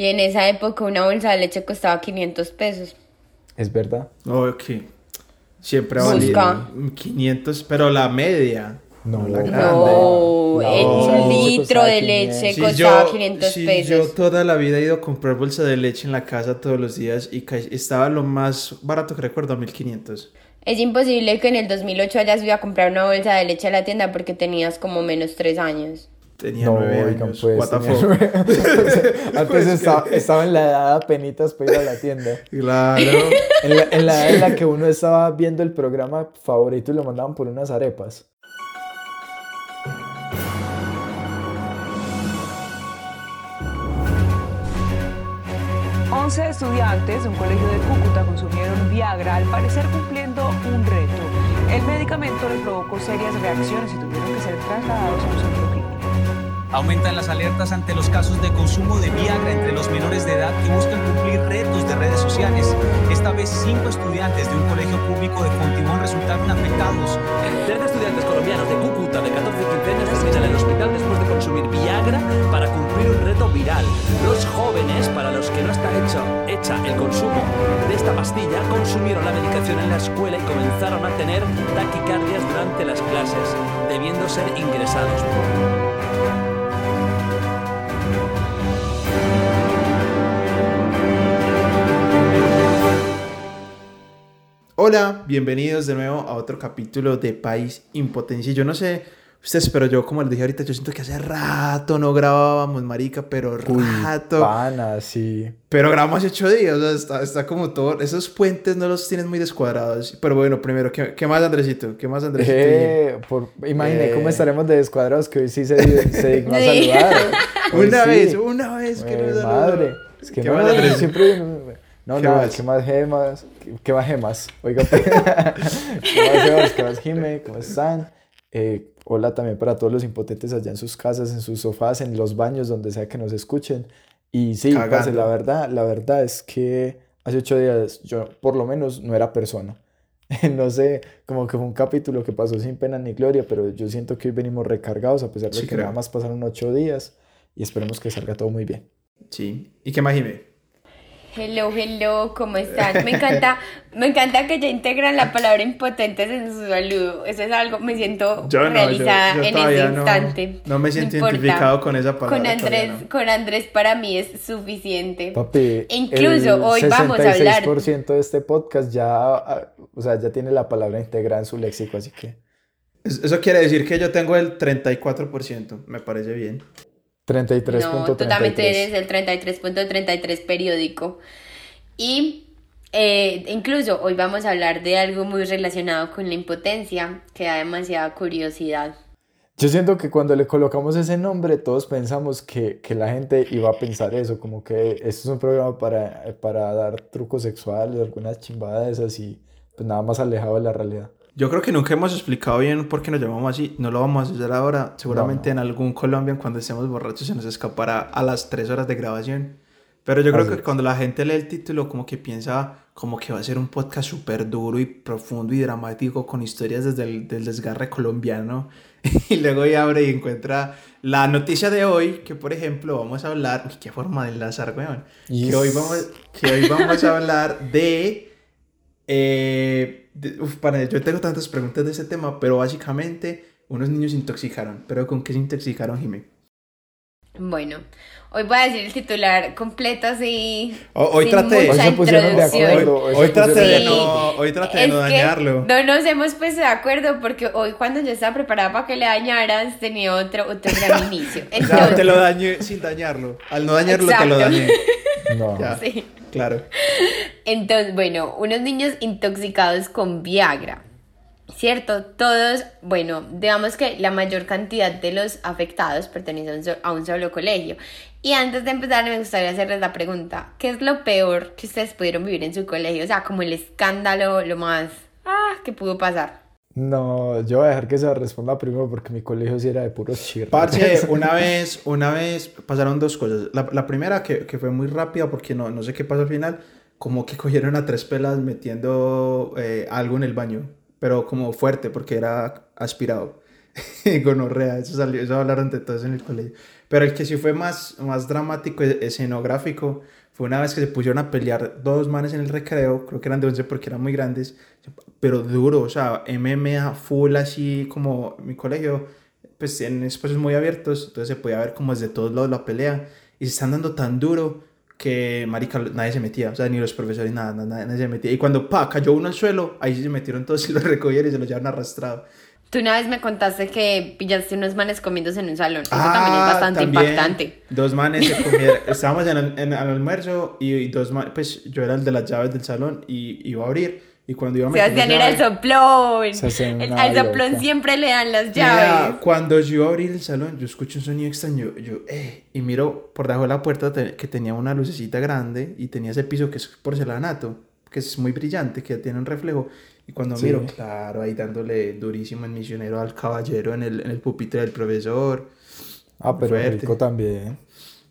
Y en esa época una bolsa de leche costaba 500 pesos. Es verdad. Ok. Siempre ha valido 500, pero la media. No, la grande. No, No. el litro de 500. leche Sí, costaba yo, 500 sí, pesos. yo toda la vida he ido a comprar bolsa de leche en la casa todos los días y estaba lo más barato que recuerdo, 1500. Es imposible que en el 2008 hayas ido a comprar una bolsa de leche a la tienda porque tenías como menos 3 años. Tenía No, nueve oigan, años. pues. What the tenía Antes Pues que- estaba, estaba en la edad apenitas para ir a la tienda. Claro. En la, en la edad en la que uno estaba viendo el programa favorito y lo mandaban por unas arepas. Once estudiantes de un colegio de Cúcuta consumieron Viagra, al parecer cumpliendo un reto. El medicamento les provocó serias reacciones y tuvieron que ser trasladados a un centro clínico. Aumentan las alertas ante los casos de consumo de Viagra entre los menores de edad que buscan cumplir retos de redes sociales. Esta vez cinco estudiantes de un colegio público de Fontibón resultaron afectados. Trece estudiantes colombianos de Cúcuta de 14 y 15 años en el hospital después de consumir Viagra para cumplir un reto viral. Los jóvenes, para los que no está hecho, hecha el consumo de esta pastilla, consumieron la medicación en la escuela y comenzaron a tener taquicardias durante las clases, debiendo ser ingresados. Hola, bienvenidos de nuevo a otro capítulo de País Impotencia. Yo no sé ustedes, pero yo, como les dije ahorita, yo siento que hace rato no grabábamos, marica, pero Uy, rato. pana, sí. Pero grabamos hace ocho días, o sea, está, está como todo. Esos puentes no los tienen muy descuadrados. Pero bueno, primero, ¿qué, qué más, Andresito? ¿Qué más, Andresito? Eh, por, imagine Eh. cómo estaremos de descuadrados que hoy sí se, se dignó a saludar. Una sí. vez, una vez que Eh, nos madre. Es que ¿Qué no, más, Andrés? siempre... No, ¿Qué nada, más? ¿qué más gemas? ¿Qué, qué más gemas? Oiga, pues. ¿qué más gemas? ¿Qué más Jime? ¿Cómo están? Eh, hola también para todos los impotentes allá en sus casas, en sus sofás, en los baños, donde sea que nos escuchen. Y sí, parce, la verdad, la verdad es que hace ocho días yo por lo menos no era persona. No sé, como que fue un capítulo que pasó sin pena ni gloria, pero yo siento que hoy venimos recargados a pesar de Sí, que creo. nada más pasaron ocho días y esperemos que salga todo muy bien. Sí. ¿Y qué más, Jimé? Hello, hello, ¿cómo están? Me encanta, me encanta que ya integran la palabra impotentes en su saludo. Eso es algo, me siento Yo no, yo- realizada yo en ese instante. no me siento importa. identificado con esa palabra, Con Andrés, no. con Andrés para mí es suficiente. Papi, Incluso el hoy vamos a hablar- 66% de este podcast ya, ah, o sea, ya tiene la palabra integrada en su léxico, así que Es- Eso quiere decir que yo tengo el 34%. Me parece bien. 33.33. No, tú también eres el 33.33 periódico. Y eh, incluso hoy vamos a hablar de algo muy relacionado con la impotencia, que da demasiada curiosidad. Yo siento que cuando le colocamos ese nombre, todos pensamos que, que la gente iba a pensar eso, como que esto es un programa para, para dar trucos sexuales, algunas chimbadas y pues nada más alejado de la realidad. Yo creo que nunca hemos explicado bien por qué nos llamamos así. No lo vamos a hacer ahora. Seguramente No, en algún Colombian cuando estemos borrachos se nos escapará a las 3 horas de grabación. Pero yo creo Así que es. cuando la gente lee el título como que piensa como que va a ser un podcast súper duro y profundo y dramático con historias desde el del desgarre colombiano. y luego ya abre y encuentra la noticia de hoy que por ejemplo vamos a hablar... Uy, qué forma de enlazar, weón. Y Que hoy vamos, que hoy vamos a hablar de... eh, para, yo tengo tantas preguntas de ese tema, pero básicamente unos niños se intoxicaron. ¿Pero con qué se intoxicaron, Jimmy? Bueno, hoy voy a decir el titular completo así. Ho- hoy sin traté- mucha Hoy se pusieron de introducción. acuerdo. Hoy, se hoy traté de no, hoy traté de Es no que dañarlo. No nos hemos puesto de acuerdo porque hoy cuando yo estaba preparada para que le dañaras tenía otro, otro gran inicio. O sea, te lo dañé sin dañarlo. Al no dañarlo te lo dañé. No. Ya, sí. claro. Entonces, bueno, unos niños intoxicados con Viagra. ¿Cierto? Todos, bueno, digamos que la mayor cantidad de los afectados pertenecen a un solo colegio. Y antes de empezar, me gustaría hacerles la pregunta: ¿qué es lo peor que ustedes pudieron vivir en su colegio? O sea, como el escándalo, lo más. Ah, que pudo pasar. No, yo voy a dejar que se responda primero porque mi colegio sí era de puros chirros. Parce, una vez, una vez pasaron dos cosas. La, la primera que, que fue muy rápida porque no, no sé qué pasó al final, como que cogieron a tres pelas metiendo eh, algo en el baño, pero como fuerte porque era aspirado. Gonorrea, eso salió, eso hablaron de todos en el colegio. Pero el que sí fue más, más dramático, e- escenográfico, fue una vez que se pusieron a pelear dos manes en el recreo, creo que eran de 11 porque eran muy grandes, pero duro, o sea, MMA full así como mi colegio, pues en espacios muy abiertos, entonces se podía ver como desde todos lados la pelea, y se están dando tan duro que, marica, nadie se metía, o sea, ni los profesores, nada, nada, nadie se metía. Y cuando, pa, cayó uno al suelo, ahí se metieron todos y lo recogieron y se lo llevaron arrastrado. Tú una vez me contaste que pillaste unos manes comiéndose en un salón. Eso también es bastante Ah, también, impactante. Dos manes se comieron. Estábamos en el, en el almuerzo y, y dos manes, pues yo era el de las llaves del salón y iba a abrir. Y cuando iba a meter Sebastián era el soplón. Se hace El- una al soplón loca. siempre le dan las Mira, llaves. cuando yo iba a abrir el salón, yo escucho un sonido extraño. Yo, eh, y miro por debajo de la puerta que tenía una lucecita grande y tenía ese piso que es porcelanato, que es muy brillante, que tiene un reflejo. Y cuando Sí. miro, claro, ahí dándole durísimo el misionero al caballero en el, en el pupitre del profesor. Ah, pero Fuerte. rico también.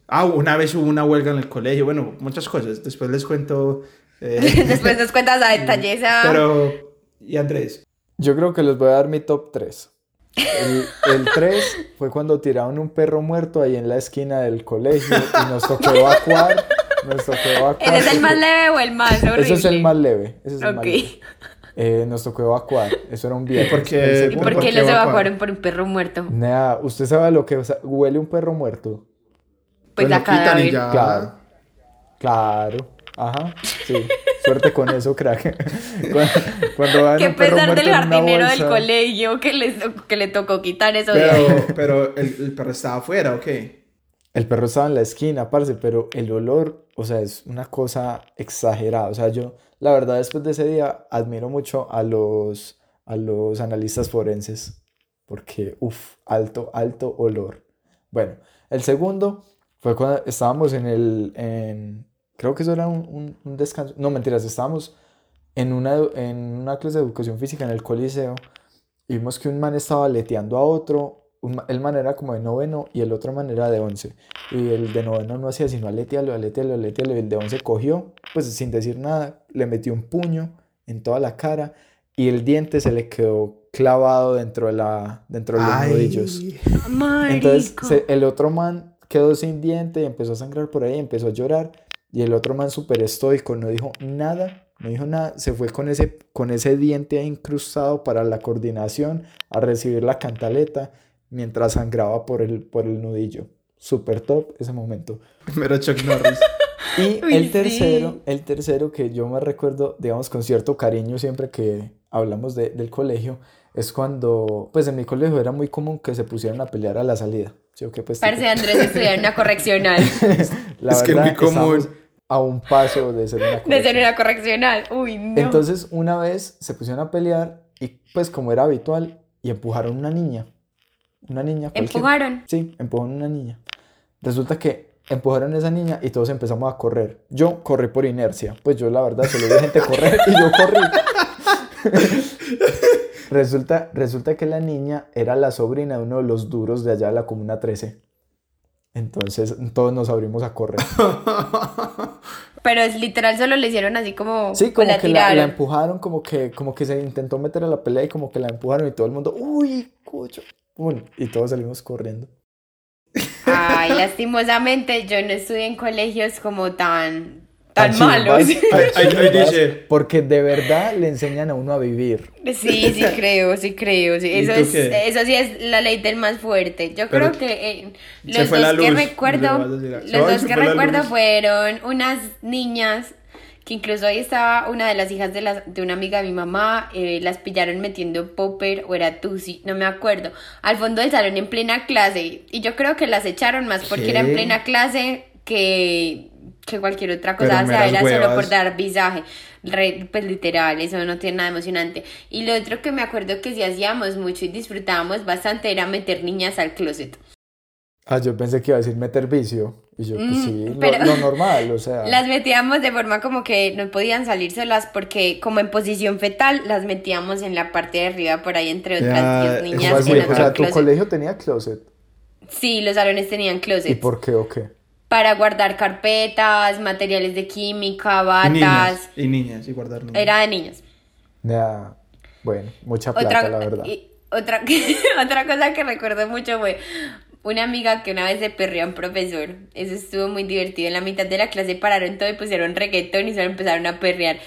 Ah, una vez hubo una huelga en el colegio. Bueno, muchas cosas. Después les cuento. eh, Después nos cuentas a detalle pero, ¿y Andrés? Yo creo que les voy a dar mi top 3. El, el 3 fue cuando tiraron un perro muerto ahí en la esquina del colegio y nos tocó evacuar. Nos tocó evacuar. ¿Ese es el más leve o el más horrible? Ese es el más leve. Ese es el más Ok. leve. Eh, nos tocó evacuar. Eso era un viernes. por qué? ¿Y por ¿Por qué qué los evacuaron? evacuaron por un perro muerto? Nea, ¿usted sabe lo que o sea, huele un perro muerto? Pues lo a quitan y cadáver. ya. Claro. Claro. Ajá. Sí. Suerte con eso, crack. Cuando, cuando vean Qué pesar muerto del jardinero del colegio que, les, que le tocó quitar eso. Pero, pero el, el perro estaba afuera, ¿ok? El perro estaba en la esquina, parce, pero el olor, o sea, es una cosa exagerada. O sea, yo, la verdad, después de ese día, admiro mucho a los, a los analistas forenses. Porque, uff, alto, alto olor. Bueno, el segundo fue cuando estábamos en el, en, creo que eso era un, un- descanso. No, mentiras, estábamos en una, en una clase de educación física en el coliseo. y Vimos que un man estaba leteando a otro. el man era como de noveno y el otro man era de once. Y el de noveno no hacía sino aletearlo, aletearlo, aletearlo. Y el de once cogió, pues sin decir nada, le metió un puño en toda la cara y el diente se le quedó clavado dentro de, la, dentro de los Ay. nudillos. Entonces se- el otro man quedó sin diente y empezó a sangrar por ahí, empezó a llorar. Y el otro man súper estoico, no dijo nada, no dijo nada. Se fue con ese, con ese diente incrustado para la coordinación a recibir la cantaleta mientras sangraba por el, por el nudillo. Súper top ese momento. Primero Chuck Norris. Y Uy, el tercero, sí. el tercero que yo me recuerdo, digamos, con cierto cariño siempre que hablamos de- del colegio, es cuando, pues en mi colegio era muy común que se pusieran a pelear a la salida. ¿Sí o qué? Pues, Parce tipo, Andrés estudiar en una correccional. la Es que verdad, muy común. a un paso de ser una De ser una correccional. Uy, no. Entonces, una vez se pusieron a pelear y pues como era habitual, y empujaron una niña. Una niña. ¿Empujaron? Sí, empujaron una niña. Resulta que empujaron a esa niña y todos empezamos a correr. Yo corrí por inercia. Pues yo la verdad solo vi gente correr y yo corrí. resulta, resulta que la niña era la sobrina de uno de los duros de allá de la Comuna 13. Entonces todos nos abrimos a correr. Pero es literal, solo le hicieron así como. Sí, pues como la que la, la empujaron, como que, como que se intentó meter a la pelea y como que la empujaron y todo el mundo, uy, cucho. Pum, y todos salimos corriendo. Ay, lastimosamente yo no estudié en colegios como tan. tan Tan malos. dice. Porque de verdad le enseñan a uno a vivir. Sí, sí creo, sí creo. sí. ¿Y Eso, es, eso sí es la ley del más fuerte. Yo Pero creo que eh, los dos que recuerdo, los "Ay, dos que recuerdo luz". fueron unas niñas que incluso ahí estaba una de las hijas de, la- de una amiga de mi mamá, eh, las pillaron metiendo popper o era tusi, no me acuerdo, al fondo del salón en plena clase. Y yo creo que las echaron más porque era en ¿Qué? plena clase que, que cualquier otra cosa, o sea, era solo por dar visaje. Re- pues literal, eso no tiene nada emocionante. Y lo otro que me acuerdo que sí hacíamos mucho y disfrutábamos bastante era meter niñas al closet. Ah, yo pensé que iba a decir meter vicio. Y yo, pues Mm, sí, lo, pero- lo normal, o sea. Las metíamos de forma como que no podían salir solas porque como en posición fetal las metíamos en la parte de arriba por ahí entre otras Ya, 10 ¿Cómo niñas así? en O sea, tu closet. colegio tenía closet. Sí, los salones tenían ¿Y closets por qué o qué? para guardar carpetas, materiales de química, Y batas. niñas. Y niñas, y guardar niñas. Era de niños. Ya, bueno, mucha plata, Otra, la verdad. y otra, otra cosa que recuerdo mucho fue una amiga que una vez se perrió a un profesor. Eso estuvo muy divertido. En la mitad de la clase pararon todo y pusieron reggaetón y solo empezaron a perrear.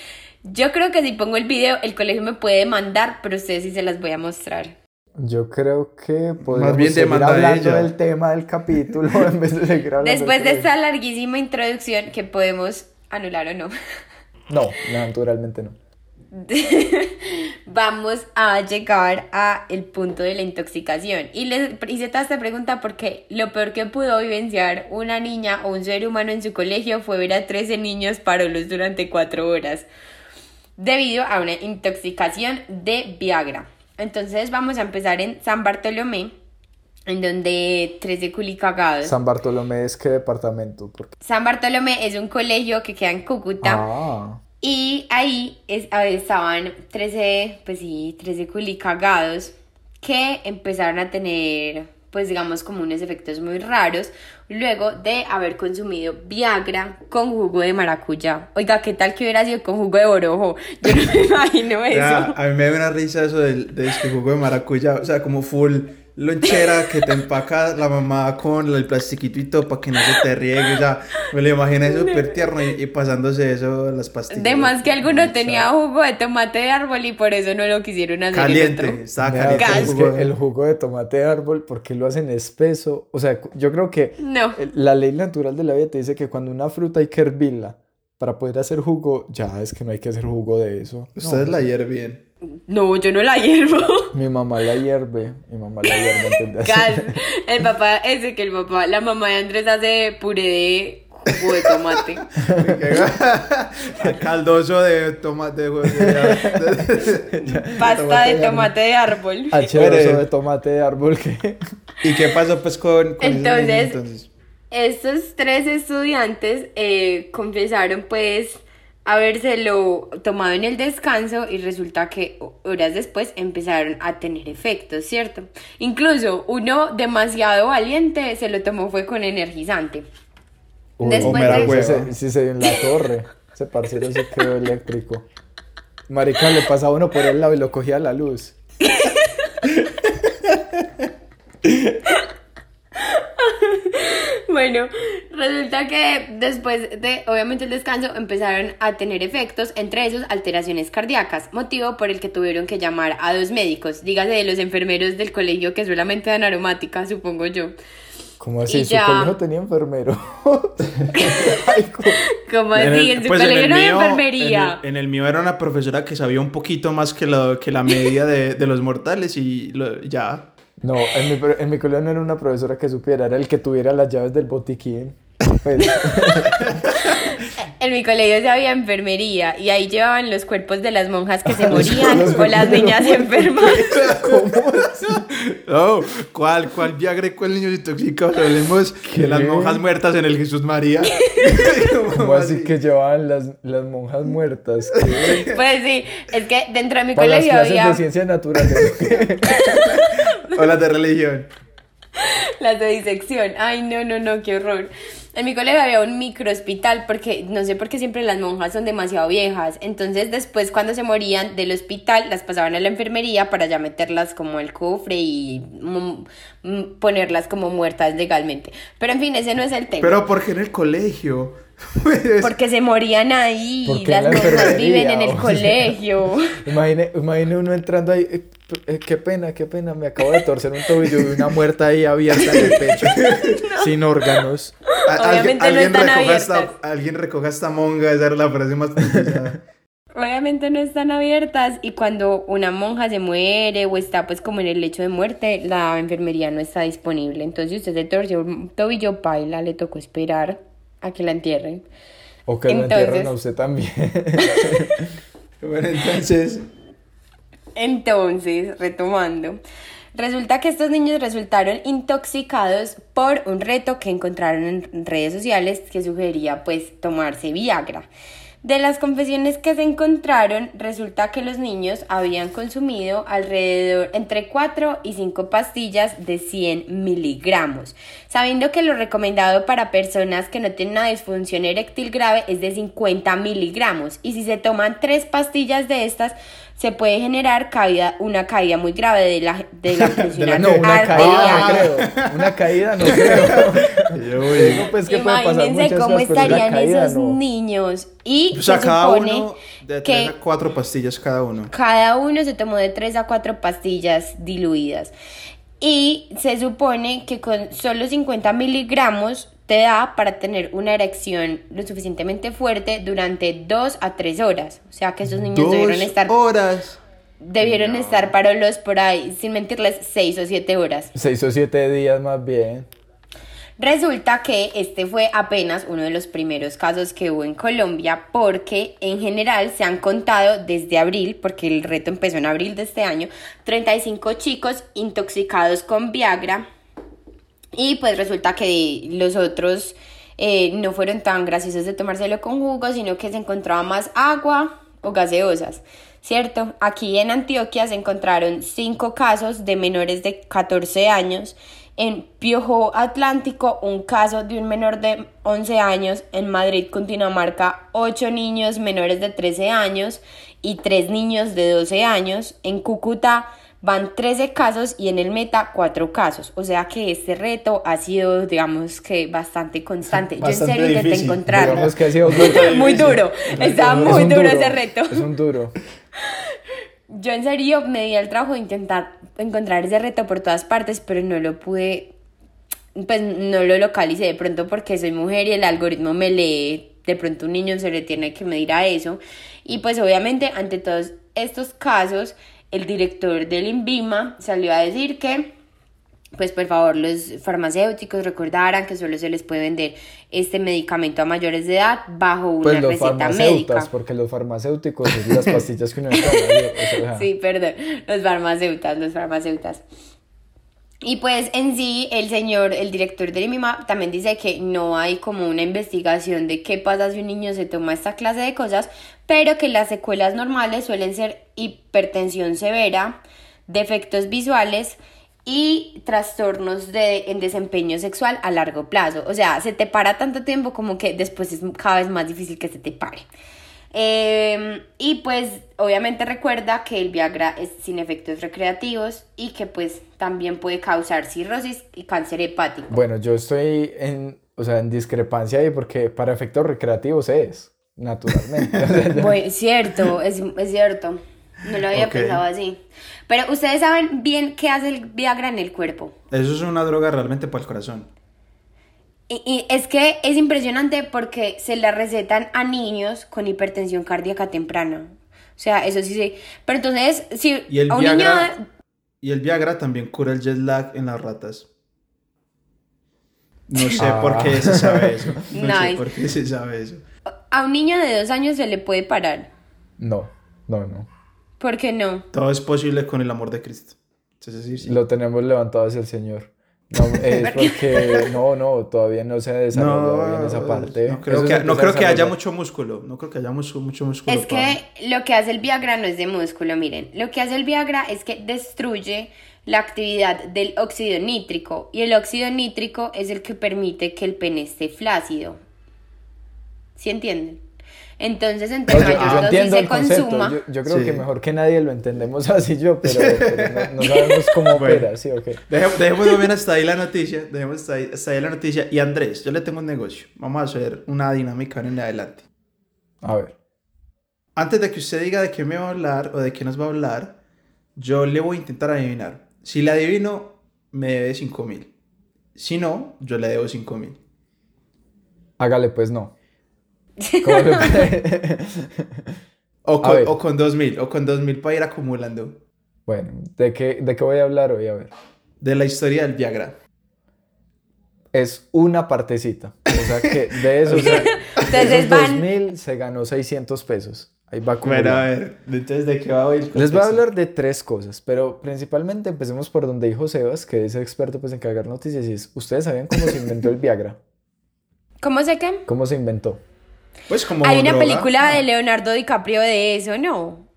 Yo creo que si pongo el video, el colegio me puede demandar, pero ustedes sí se las voy a mostrar. Yo creo que podemos bien seguir hablando ella. del tema del capítulo en vez de seguir hablando Después de esta larguísima introducción que podemos anular o no, No, naturalmente no. vamos a llegar a el punto de la intoxicación. Y les hice toda esta pregunta porque lo peor que pudo vivenciar una niña o un ser humano en su colegio fue ver a 13 niños parolos durante 4 horas debido a una intoxicación de Viagra. Entonces vamos a empezar en San Bartolomé, en donde 13 culicagados. San Bartolomé es qué departamento, porque San Bartolomé es un colegio que queda en Cúcuta. ah, Y ahí es- estaban 13, pues sí, 13 culicagados que empezaron a tener, pues digamos, como unos efectos muy raros luego de haber consumido Viagra con jugo de maracuyá. Oiga, ¿qué tal que hubiera sido con jugo de orojo? Yo no me imagino eso. Ya, a mí me da una risa eso del, de este jugo de maracuyá, o sea, como full lonchera que te empaca la mamá con el plastiquito y todo para que no se te riegue, o sea, me lo imaginé súper tierno y, y pasándose eso las pastillas. De más que alguno tenía jugo de tomate de árbol y por eso no lo quisieron hacer en Caliente, otro. estaba caliente. Gas. el jugo. el jugo de tomate de árbol, ¿por qué lo hacen espeso? O sea, yo creo que No. el- la ley natural de la vida te dice que cuando una fruta hay que hervirla para poder hacer jugo, ya es que no hay que hacer jugo de eso. No, Ustedes la hierven. No, yo no la hiervo. Mi mamá la hierve, mi mamá la hierve. El papá, ese que el papá, la mamá de Andrés hace puré de jugo de tomate. Caldoso de tomate. Pasta de tomate de árbol. H2O de tomate de árbol que... ¿Y qué pasó pues con, con esos Entonces- niños, entonces? Estos tres estudiantes eh, confesaron pues habérselo tomado en el descanso y resulta que horas después empezaron a tener efectos, ¿cierto? Incluso uno demasiado valiente se lo tomó fue con energizante. Uy, Después de- hueva. Sí, se- se dio en la torre. Ese parcero se quedó eléctrico. Marica, le pasaba uno por el lado y lo cogía la luz. Bueno, resulta que después de, obviamente, el descanso empezaron a tener efectos, entre esos alteraciones cardíacas, motivo por el que tuvieron que llamar a dos médicos, dígase de los enfermeros del colegio que solamente dan aromática, supongo yo. Como así? Y Su ya. colegio tenía enfermero. Ay, co- Como En así, el- en su pues en colegio el no hay mío- enfermería. En el, en el mío era una profesora que sabía un poquito más que la, que la media de, de los mortales y lo- ya. No, en mi, pro- en mi colegio no era una profesora que supiera, era el que tuviera las llaves del botiquín. Pues, En mi colegio se había enfermería y ahí llevaban los cuerpos de las monjas que se morían o las niñas enfermas. No, ¿cuál, cuál Viagra y cuál niño intoxicado? Hablemos de las monjas muertas en el Jesús María. ¿Cómo así que llevaban las, las monjas muertas? ¿Qué? Pues sí, es que dentro de mi Para las colegio clases había... de ciencias naturales. O las de religión. Las de disección. Ay, no, no, no, qué horror. En mi colegio había un microhospital porque no sé por qué siempre las monjas son demasiado viejas. Entonces después cuando se morían del hospital las pasaban a la enfermería para ya meterlas como al cofre y mm, mm, ponerlas como muertas legalmente. Pero en fin, ese no es el tema. Pero ¿por qué en el colegio? Porque se morían ahí. Porque Las la monjas viven en el o sea. colegio. Imagine, imagine uno entrando ahí, eh, eh, qué pena, qué pena, me acabo de torcer un tobillo y una muerta ahí abierta en el pecho, sin órganos. Obviamente no alguien, están recoja esta, abiertas. alguien recoja esta monga, esa era la frase más. Obviamente no están abiertas y cuando una monja se muere o está pues como en el lecho de muerte, la enfermería no está disponible. Entonces usted se torció un tobillo paila, le tocó esperar a que la entierren. O que Entonces- entierran a usted también. Bueno, entonces... Entonces, retomando, resulta que estos niños resultaron intoxicados por un reto que encontraron en redes sociales que sugería pues tomarse Viagra. De las confesiones que se encontraron, resulta que los niños habían consumido alrededor entre 4 y 5 pastillas de 100 miligramos, sabiendo que lo recomendado para personas que no tienen una disfunción eréctil grave es de 50 miligramos, y si se toman 3 pastillas de estas, se puede generar caída, una caída muy grave de la, de la función No, una arterial. caída no creo. Una caída no creo. Yo digo, pues, pasar Imagínense cómo estarían caída esos no. niños. Y O sea, se cada supone uno de que 3 a 4 pastillas cada uno. cada uno se tomó de 3 a 4 pastillas diluidas. Y se supone que con solo 50 miligramos te da para tener una erección lo suficientemente fuerte durante 2 a 3 horas. O sea que esos niños debieron estar, horas. debieron estar parolos por ahí, sin mentirles, 6 o 7 horas. Seis o siete días más bien. Resulta que este fue apenas uno de los primeros casos que hubo en Colombia porque en general se han contado desde abril, porque el reto empezó en abril de este año, 35 chicos intoxicados con Viagra y pues resulta que los otros eh, no fueron tan graciosos de tomárselo con jugo, sino que se encontraba más agua o gaseosas. ¿Cierto? Aquí en Antioquia se encontraron cinco casos de menores de 14 años. En Piojo Atlántico, un caso de un menor de 11 años. En Madrid, Cundinamarca, 8 niños menores de 13 años y 3 niños de 12 años. En Cúcuta van 13 casos y en el Meta 4 casos. O sea que este reto ha sido, digamos que bastante constante. Yo en Bastante serio intenté difícil. encontrarlo. Digamos que ha sido Muy duro. Estaba Es muy un duro ese reto. Es un duro. Yo en serio me di el trabajo de intentar encontrar ese reto por todas partes, pero no lo pude, pues no lo localicé de pronto porque soy mujer y el algoritmo me lee, de pronto un niño se le tiene que medir a eso. Y pues obviamente ante todos estos casos, el director del INVIMA salió a decir que pues por favor los farmacéuticos recordaran que solo se les puede vender este medicamento a mayores de edad bajo una Pues los receta médica. porque los farmacéuticos es las pastillas que uno o sea, Sí, perdón, los farmacéutas, los farmacéutas. Y pues en sí, el señor, el director del IMIMA también dice que no hay como una investigación de qué pasa si un niño se toma esta clase de cosas, pero que las secuelas normales suelen ser hipertensión severa, defectos visuales y trastornos de, en desempeño sexual a largo plazo. O sea, se te para tanto tiempo como que después es cada vez más difícil que se te pare. Eh, y pues obviamente recuerda que el Viagra es sin efectos recreativos y que pues también puede causar cirrosis y cáncer hepático. Bueno, yo estoy en, o sea, en discrepancia ahí porque para efectos recreativos es, naturalmente. Bueno, cierto, es, es cierto. No lo había pensado así. Pero ustedes saben bien qué hace el Viagra en el cuerpo. Eso es una droga realmente para el corazón. Y, y es que es impresionante porque se la recetan a niños con hipertensión cardíaca temprana. O sea, eso sí sí. Pero entonces, si Y el a un niño... Viagra, y el Viagra también cura el jet lag en las ratas. No sé Ah. por qué se sabe eso. No sé por qué se sabe eso. A un niño de dos años se le puede parar. No, no, no. ¿Por qué no? Todo es posible con el amor de Cristo. Es decir, sí. Lo tenemos levantado hacia el Señor. No, es porque no, no, todavía no se ha desarrollado bien esa parte. no creo Eso que, no creo que haya mucho músculo. No creo que haya mucho, mucho músculo. Es para- que lo que hace el Viagra no es de músculo, miren. Lo que hace el Viagra es que destruye la actividad del óxido nítrico. Y el óxido nítrico es el que permite que el pene esté flácido. ¿Sí entienden? Entonces, entre No, yo, mayor yo dosis se consuma. Yo, yo creo Sí. que mejor que nadie lo entendemos así yo, pero, pero no, no sabemos cómo Bueno. opera, ¿sí o qué? Dejemos, dejemos bien hasta ahí la noticia. Dejemos hasta ahí, hasta ahí la noticia. Y Andrés, yo le tengo un negocio. Vamos a hacer una dinámica en adelante. A ver. Antes de que usted diga de qué me va a hablar o de qué nos va a hablar, yo le voy a intentar adivinar. Si le adivino, me debe 5 mil. Si no, yo le debo 5 mil. Hágale pues no. ¿Cómo le puede- O A con, o con 2 mil, o con 2 mil para ir acumulando. bueno, ¿de qué, ¿de qué voy a hablar hoy? A ver. De la historia del Viagra. Es una partecita. O sea que de esos, de Entonces esos van- 2000 se ganó 600 pesos. Ahí va Bueno, acumulando. a ver, entonces, ¿de qué va hoy Les voy a hablar de tres cosas, pero principalmente empecemos por donde dijo Sebas, que es experto pues, en cargar noticias, y es, ¿ustedes sabían cómo se inventó el Viagra? ¿Cómo sé qué? ¿Cómo se inventó? Pues como Hay una droga. película de Leonardo DiCaprio de eso, ¿no?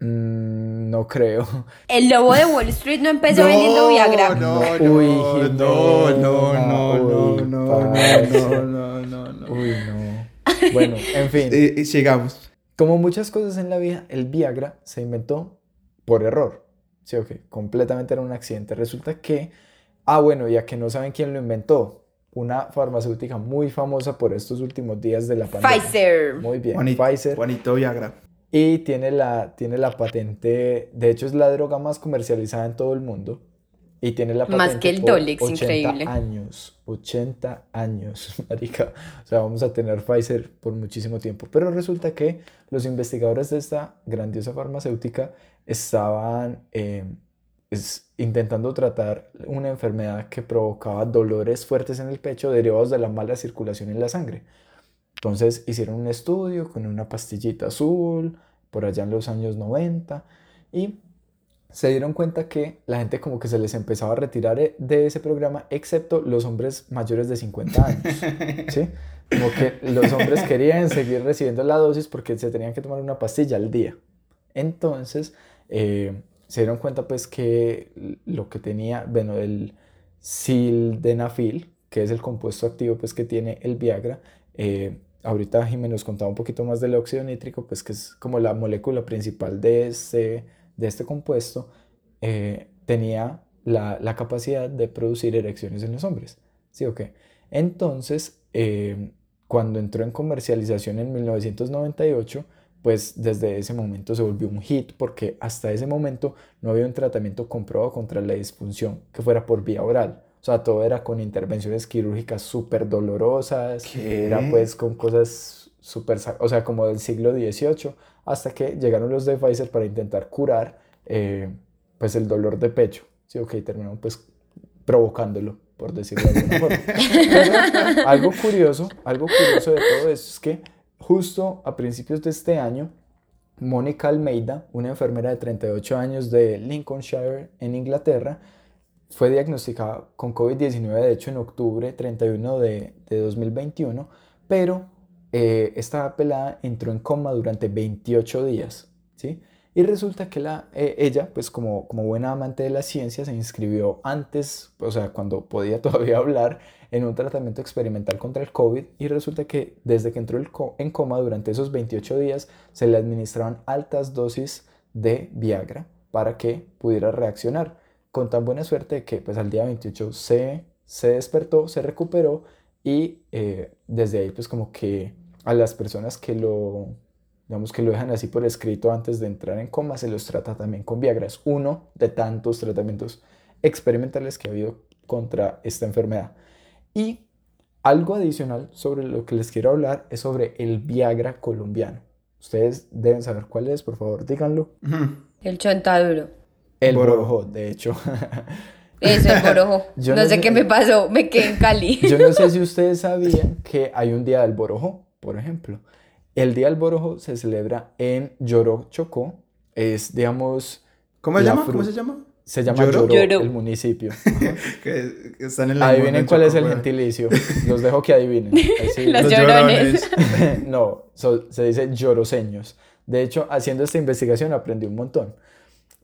Mm, no creo. El lobo de Wall Street no empezó vendiendo Viagra. No, No, no, uy, no, no, no, no, uy, no, no, no, no, no. Uy, no. Bueno, en fin. Eh, eh, sigamos. Como muchas cosas en la vida, el Viagra se inventó por error. Sí, ok, completamente era un accidente. Resulta que, ah, bueno, ya que no saben quién lo inventó, una farmacéutica muy famosa por estos últimos días de la pandemia. Pfizer. Muy bien, Juanito, Pfizer. Juanito Viagra. Y tiene la, tiene la patente, de hecho es la droga más comercializada en todo el mundo. Y tiene la patente Más que el por Dolex, 80 increíble. años, 80 años, marica. O sea, vamos a tener Pfizer por muchísimo tiempo. Pero resulta que los investigadores de esta grandiosa farmacéutica estaban eh, es- intentando tratar una enfermedad que provocaba dolores fuertes en el pecho derivados de la mala circulación en la sangre. Entonces hicieron un estudio con una pastillita azul por allá en los años 90 y se dieron cuenta que la gente como que se les empezaba a retirar eh, de ese programa, excepto los hombres mayores de 50 años. ¿sí? Como que los hombres querían seguir recibiendo la dosis porque se tenían que tomar una pastilla al día. Entonces eh, se dieron cuenta pues que lo que tenía, bueno, el sildenafil, que es el compuesto activo pues que tiene el Viagra, eh, ahorita Jiménez nos contaba un poquito más del óxido nítrico, pues que es como la molécula principal de este, de este compuesto, eh, tenía la, la capacidad de producir erecciones en los hombres. ¿Sí o qué? Entonces, eh, cuando entró en comercialización en 1998, pues desde ese momento se volvió un hit porque hasta ese momento no había un tratamiento comprobado contra la disfunción que fuera por vía oral. O sea, todo era con intervenciones quirúrgicas súper dolorosas, ¿Qué? era pues con cosas súper, o sea, como del siglo XVIII, hasta que llegaron los de Pfizer para intentar curar eh, pues el dolor de pecho. Sí, ok, terminaron pues provocándolo, por decirlo de alguna forma. Pero algo curioso, algo curioso de todo esto es que justo a principios de este año, Mónica Almeida, una enfermera de 38 años de Lincolnshire en Inglaterra, fue diagnosticada con COVID-19, de hecho en octubre 31 de, de 2021, pero eh, esta pelada entró en coma durante 28 días, ¿sí? Y resulta que la, eh, ella, pues como, como buena amante de la ciencia, se inscribió antes, o sea, cuando podía todavía hablar, en un tratamiento experimental contra el COVID y resulta que desde que entró en coma durante esos 28 días se le administraban altas dosis de Viagra para que pudiera reaccionar con tan buena suerte que pues al día 28 se, se despertó, se recuperó y eh, desde ahí pues como que a las personas que lo, digamos que lo dejan así por escrito antes de entrar en coma se los trata también con Viagra. Es uno de tantos tratamientos experimentales que ha habido contra esta enfermedad. Y algo adicional sobre lo que les quiero hablar es sobre el Viagra colombiano. Ustedes deben saber cuál es, por favor, díganlo. El chontaduro. El Borojo. De hecho. Eso, el borojo. Yo no, no sé sé- qué me pasó, me quedé en Cali. Yo no sé si ustedes sabían que hay un día del Borojo, por ejemplo. El día del Borojo se celebra en Lloró, Chocó. Es, digamos, ¿Cómo se La llama? ¿Cómo se llama? Se llama ¿Lloró? Lloró, Lloró. el municipio. Que, que están en la Adivinen cuál es el Chocó, gentilicio. Los dejo que adivinen. Los Los llorones. llorones. no, so- se dice lloroseños. De hecho, haciendo esta investigación aprendí un montón.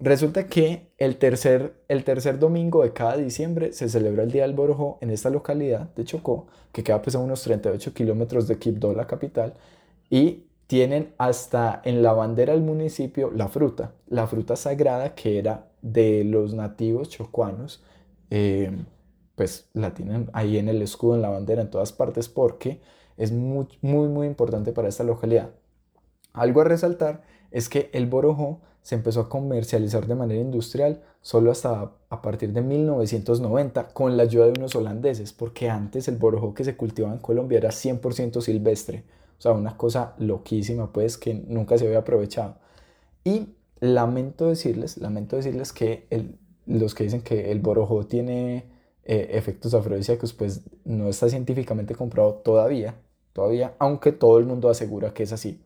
Resulta que el tercer, el tercer domingo de cada diciembre se celebra el Día del Borojo en esta localidad de Chocó, que queda pues a unos 38 kilómetros de Quibdó, la capital, y tienen hasta en la bandera del municipio la fruta, la fruta sagrada que era de los nativos chocuanos, eh, pues la tienen ahí en el escudo, en la bandera, en todas partes, porque es muy, muy, muy importante para esta localidad. Algo a resaltar es que el borojó se empezó a comercializar de manera industrial solo hasta a partir de 1990 con la ayuda de unos holandeses, porque antes el borojó que se cultivaba en Colombia era 100% silvestre, o sea, una cosa loquísima pues que nunca se había aprovechado. Y lamento decirles, lamento decirles que los que dicen que el borojó tiene eh, efectos afrodisíacos, pues no está científicamente comprobado todavía, todavía, aunque todo el mundo asegura que es así.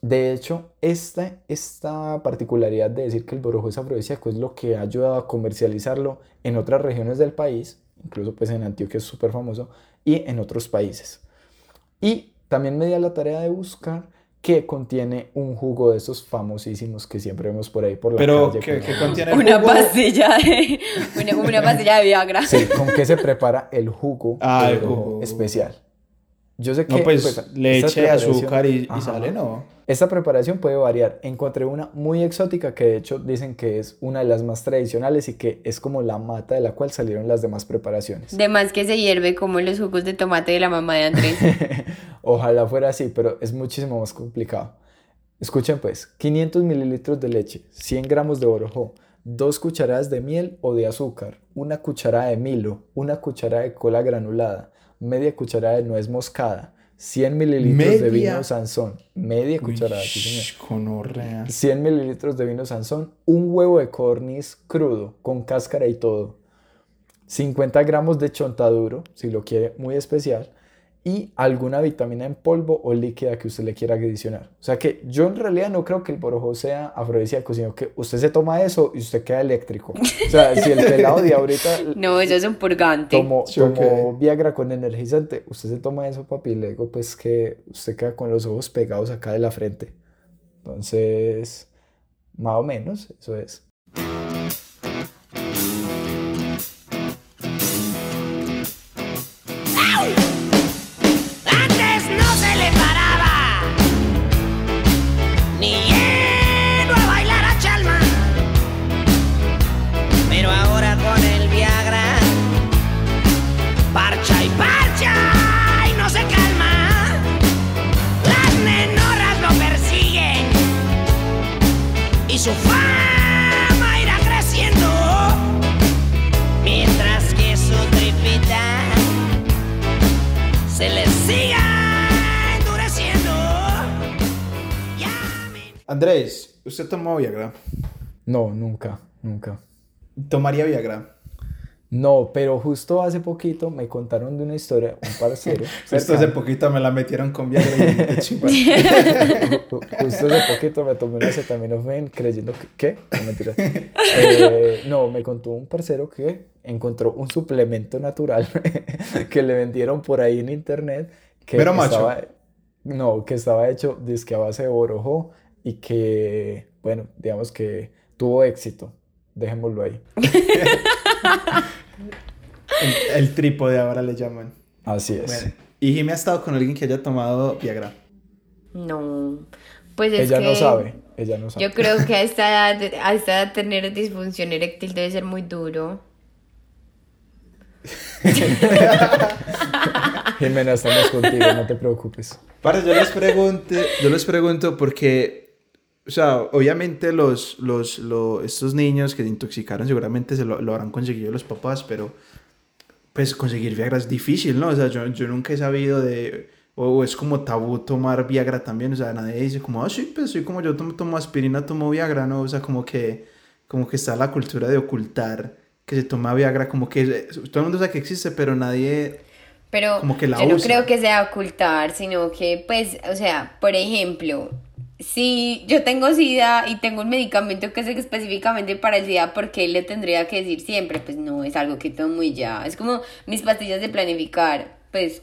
De hecho, esta, esta particularidad de decir que el borojó es afrodisíaco es lo que ha ayudado a comercializarlo en otras regiones del país, incluso pues en Antioquia es súper famoso, y en otros países. Y también me di a la tarea de buscar que contiene un jugo de esos famosísimos que siempre vemos por ahí por la Pero, calle. ¿qué, qué contiene el Una jugo? pastilla de. Una, una pastilla de Viagra. Sí, ¿con qué se prepara el jugo, Ah, el pero jugo. especial? Yo sé que No, pues, esta leche, azúcar y, sale, ¿no? Esta preparación puede variar. Encontré una muy exótica que de hecho dicen que es una de las más tradicionales y que es como la mata de la cual salieron las demás preparaciones. De más que se hierve como los jugos de tomate de la mamá de Andrés. Ojalá fuera así, pero es muchísimo más complicado. Escuchen pues, 500 mililitros de leche, 100 gramos de borojó, 2 cucharadas de miel o de azúcar, una cucharada de milo, una cucharada de cola granulada, media cucharada de nuez moscada, 100 mililitros de vino sansón, media cucharada, sí, señor. Uy, Conorrea. 100 mililitros de vino Sansón, un huevo de codorniz crudo, con cáscara y todo, 50 gramos de chontaduro, si lo quiere muy especial, y alguna vitamina en polvo o líquida que usted le quiera adicionar. O sea que yo en realidad no creo que el borojó sea afrodisíaco, sino que usted se toma eso y usted queda eléctrico. O sea, si el pelado de ahorita No, eso es un purgante. tomó, Sí, ok. tomó Viagra con energizante, usted se toma eso, papi, y le digo pues que usted queda con los ojos pegados acá de la frente. Entonces, más o menos, eso es. ¿Usted tomó Viagra? No, nunca, nunca. ¿Tomaría Viagra? No, pero justo hace poquito me contaron de una historia, un parcero. Esto hace poquito me la metieron con Viagra y Justo hace poquito me tomé una acetaminofén creyendo que... ¿Qué? No, mentira. Eh, no, me contó un parcero que encontró un suplemento natural que le vendieron por ahí en internet que macho. estaba... No, que estaba hecho disque a base de borojó y que, bueno, digamos que tuvo éxito. Dejémoslo ahí. El, el trípode ahora le llaman. Así es. Bueno, ¿y Jimmy ha estado con alguien que haya tomado Viagra? No. Pues es ella que no sabe, ella no sabe. Yo creo que a esta edad, a esta edad tener disfunción eréctil debe ser muy duro. Jimena, estamos contigo, no te preocupes. Para, yo les pregunto, yo les pregunto porque, o sea, obviamente los, los, lo- estos niños que se intoxicaron seguramente se lo, lo habrán conseguido los papás, pero pues conseguir Viagra es difícil, ¿no? O sea, yo, yo nunca he sabido de, o, o es como tabú tomar Viagra también, o sea, nadie dice como, ah, sí, pues soy como yo tomo, tomo aspirina, tomo Viagra, ¿no? O sea, como que, como que está la cultura de ocultar que se toma Viagra, como que eh, todo el mundo sabe que existe, pero nadie... Pero Como que la yo no usa. creo que sea ocultar, sino que, pues, o sea, por ejemplo, si yo tengo SIDA y tengo un medicamento que es específicamente para el SIDA, ¿por qué le tendría que decir siempre? Pues no, es algo que tomo y ya. Es como mis pastillas de planificar. Pues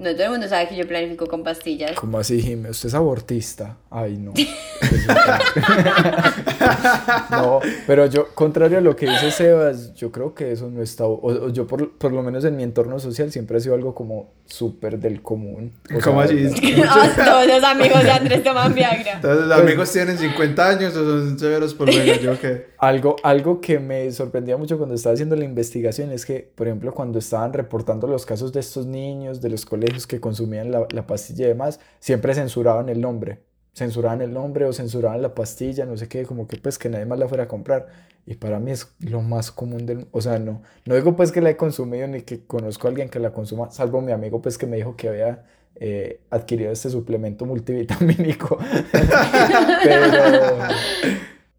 no todo el mundo sabe que yo planifico con pastillas. ¿Cómo así, Jimé? ¿Usted es abortista? Ay, no. no, pero yo, contrario a lo que dice Sebas, yo creo que eso no está, o, o yo por, por lo menos en mi entorno social siempre ha sido algo como súper del común. O ¿Cómo sea, así? Ah, Todos los amigos de Andrés toman Viagra. Entonces, ¿los amigos tienen 50 años o son severos por verga? Yo que... Algo, algo que me sorprendía mucho cuando estaba haciendo la investigación es que, por ejemplo, cuando estaban reportando los casos de estos niños, de los colegios que consumían la, la pastilla y demás, siempre censuraban el nombre. Censuraban el nombre o censuraban la pastilla, no sé qué, como que pues que nadie más la fuera a comprar. Y para mí es lo más común del... O sea, no, no digo pues que la he consumido ni que conozco a alguien que la consuma, salvo mi amigo pues que me dijo que había eh, adquirido este suplemento multivitamínico. pero,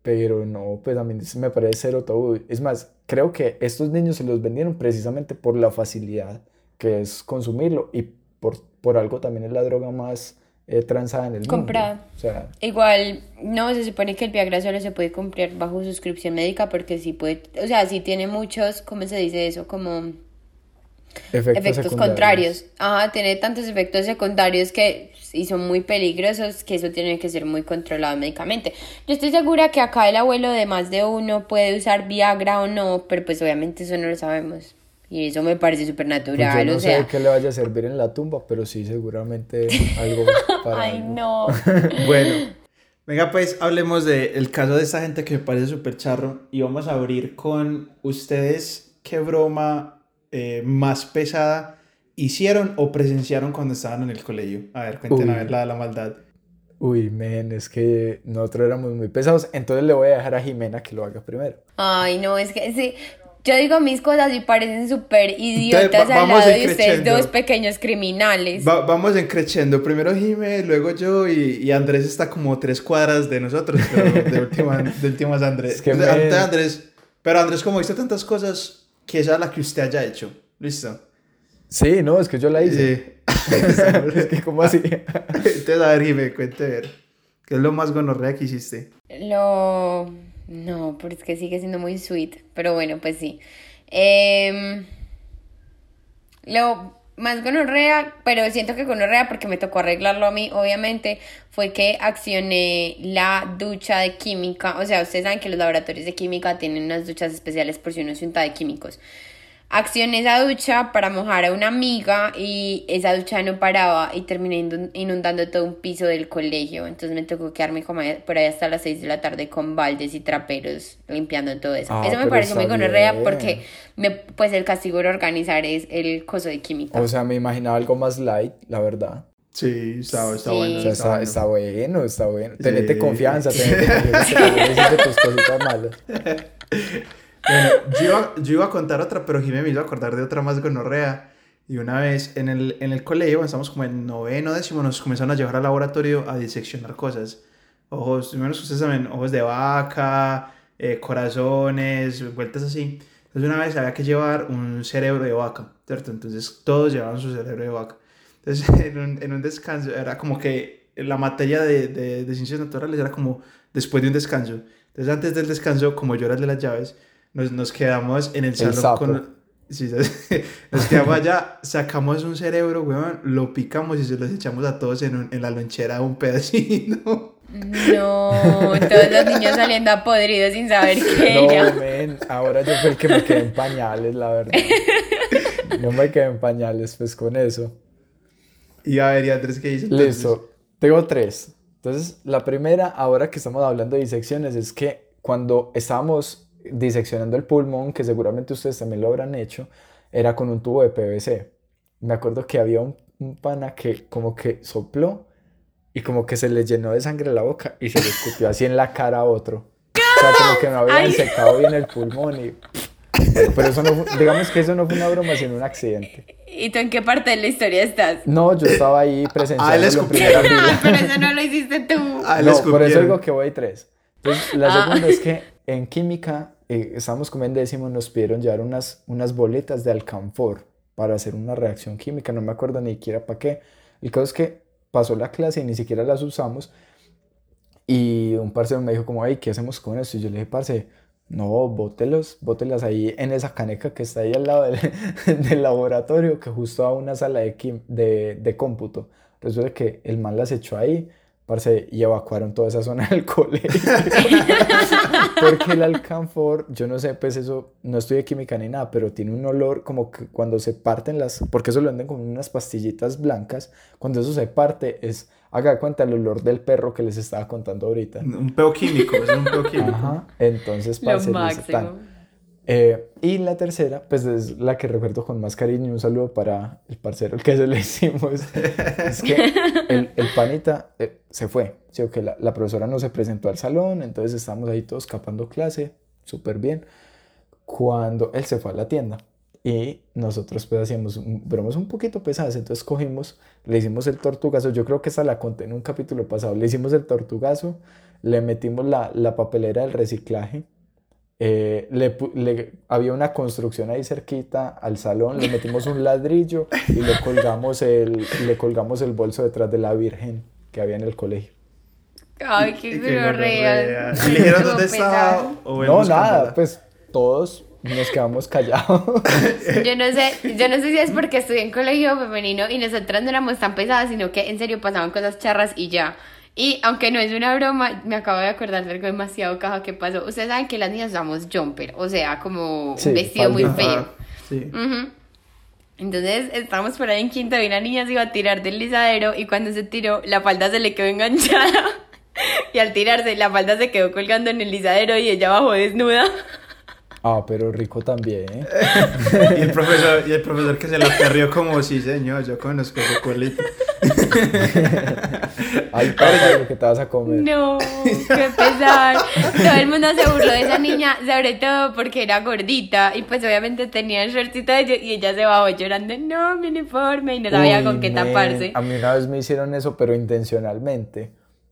pero no, pues a mí me parece cero tabú. Es más, creo que estos niños se los vendieron precisamente por la facilidad que es consumirlo y por, por algo también es la droga más eh, transada en el mundo. Comprada. O sea, Igual, no, se supone que el Viagra solo se puede comprar bajo suscripción médica porque sí puede, o sea, sí tiene muchos, ¿cómo se dice eso? Como Efectos, efectos contrarios. Ajá, tiene tantos efectos secundarios que y son muy peligrosos que eso tiene que ser muy controlado médicamente. Yo estoy segura que acá el abuelo de más de uno puede usar Viagra o no, pero pues obviamente eso no lo sabemos. Y eso me parece súper Pues natural, yo no o sea. sé qué le vaya a servir en la tumba, pero sí, seguramente algo para Ay, algo. no. Bueno, venga pues hablemos del caso de esta gente que me parece súper charro y vamos a abrir con ustedes qué broma eh, más pesada hicieron o presenciaron cuando estaban en el colegio. A ver, cuenten a ver la, la maldad. Uy, men, es que nosotros éramos muy pesados, entonces le voy a dejar a Jimena que lo haga primero. Ay, no, es que sí. Yo digo mis cosas y parecen súper idiotas va- al lado de ustedes, dos pequeños criminales. Va- vamos encrechendo. Primero Jime, luego yo y, y Andrés está como tres cuadras de nosotros, pero de última, de última es Andrés. Es que antes Andrés. Pero Andrés, como visto tantas cosas, que esa es la que usted haya hecho. ¿Listo? Sí, no, es que yo la hice. Sí. es que, ¿cómo así? Entonces, a ver, Jime, cuente a ver. ¿Qué es lo más gonorrea que hiciste? Lo... No, pero es que sigue siendo muy sweet. Pero bueno, pues sí. Em, Lo más gonorrea, pero siento que gonorrea porque me tocó arreglarlo a mí, obviamente, fue que accioné la ducha de química. O sea, ustedes saben que los laboratorios de química tienen unas duchas especiales por si uno se unta de químicos. Accioné esa ducha para mojar a una amiga y esa ducha no paraba y terminé inun- inundando todo un piso del colegio. Entonces me tocó quedarme como por ahí hasta las 6 de la tarde con baldes y traperos limpiando todo eso. Ah, eso me pareció muy gonorrea porque me, pues el castigo era organizar es el coso de química. O sea, me imaginaba algo más light, la verdad. Sí, está, está Sí. bueno. O sea, está, bueno. está bueno, está bueno. Tenete Sí. confianza, tenete confianza. que no hiciste tus cositas malas. Bueno, yo iba, yo iba a contar otra, pero Jimé me hizo acordar de otra más gonorrea. Y una vez en el, en el colegio, cuando estábamos como en noveno, décimo, nos comenzaron a llevar al laboratorio a diseccionar cosas. Ojos, menos ustedes saben, ojos de vaca, eh, corazones, vueltas así. Entonces una vez había que llevar un cerebro de vaca, ¿cierto? Entonces todos llevaban su cerebro de vaca. Entonces en un, en un descanso era como que la materia de, de, de ciencias naturales era como después de un descanso. Entonces antes del descanso, como yo era el de las llaves, nos, nos quedamos en el salón con... Sí, nos quedamos allá, sacamos un cerebro, weón, lo picamos y se los echamos a todos en, un- en la lonchera un pedacito. No, todos los niños saliendo a podridos sin saber qué No, era. men, ahora yo fui el que me quedé en pañales, la verdad. Yo me quedé en pañales, pues con eso. Y a ver, y Andrés, ¿qué dice? entonces? Listo, tengo tres. Entonces, la primera, ahora que estamos hablando de disecciones, es que cuando estábamos diseccionando el pulmón, que seguramente ustedes también lo habrán hecho, era con un tubo de PVC. Me acuerdo que había un, un pana que como que sopló y como que se le llenó de sangre la boca y se le escupió así en la cara a otro. O sea, como que no habían Ay. secado bien el pulmón y... Pero eso no fue- digamos que eso no fue una broma, sino un accidente. ¿Y tú en qué parte de la historia estás? No, yo estaba ahí presenciando en escupió. primera fila. Ah, pero eso no lo hiciste tú. Ah, No, por eso digo que voy tres. Entonces, la Ah. segunda es que en química, eh, estábamos como en décimo, nos pidieron llevar unas, unas boletas de alcanfor para hacer una reacción química, no me acuerdo ni siquiera para qué. El caso es que pasó la clase y ni siquiera las usamos. Y un parcero me dijo como, hey, ¿qué hacemos con esto? Y yo le dije, parce, no, bótelos, bótelas ahí en esa caneca que está ahí al lado del, laboratorio, que justo a una sala de, de, de cómputo. Resulta que el man las echó ahí, parce, y evacuaron toda esa zona del colegio. Porque el alcanfor, yo no sé, pues eso, no estudié química ni nada, pero tiene un olor como que cuando se parten las, porque eso lo venden como unas pastillitas blancas, cuando eso se parte es, haga cuenta el olor del perro que les estaba contando ahorita. Un peo químico, es un peo químico. Ajá, entonces, Lo parce, listo, máximo. Eh, y la tercera, pues es la que recuerdo con más cariño. Un saludo para el parcero el que se le hicimos. es que el, el panita eh, se fue. Sí, o que la, la profesora no se presentó al salón, entonces estábamos ahí todos capando clase, súper bien. Cuando él se fue a la tienda y nosotros pues hacíamos bromas un poquito pesadas, entonces cogimos, le hicimos el tortugazo. Yo creo que esa la conté en un capítulo pasado. Le hicimos el tortugazo, le metimos la, la papelera del reciclaje. Eh, le, le- había una construcción ahí cerquita al salón, le metimos un ladrillo y le colgamos el, le colgamos el bolso detrás de la Virgen que había en el colegio. Ay, qué. ¿Y le dijeron dónde estaba? pesado. ¿O él No, nada, pues todos nos quedamos callados. Yo no sé, yo no sé si es porque estudié en colegio femenino y nosotras no éramos tan pesadas, sino que en serio pasaban cosas charras y ya. Y aunque no es una broma, me acabo de acordar de algo demasiado caja que pasó. Ustedes saben que las niñas usamos jumper, o sea, como Sí, un vestido muy falda. feo. Ajá, sí. Ujú. Entonces estábamos por ahí en quinto y una niña se iba a tirar del lisadero y cuando se tiró la falda se le quedó enganchada y al tirarse la falda se quedó colgando en el lisadero y ella bajó desnuda. Ah, pero rico también. ¿eh? Y el profesor, y el profesor que se la perrió como, sí señor, yo conozco ese culito. Ay, papá, lo que te vas a comer. No, qué pesar. Todo el mundo se burló de esa niña, sobre todo porque era gordita y pues obviamente tenía el shortcito de y ella se bajó llorando, no, mi uniforme y no sabía Uy, con qué men, taparse. A mí una vez me hicieron eso, pero intencionalmente.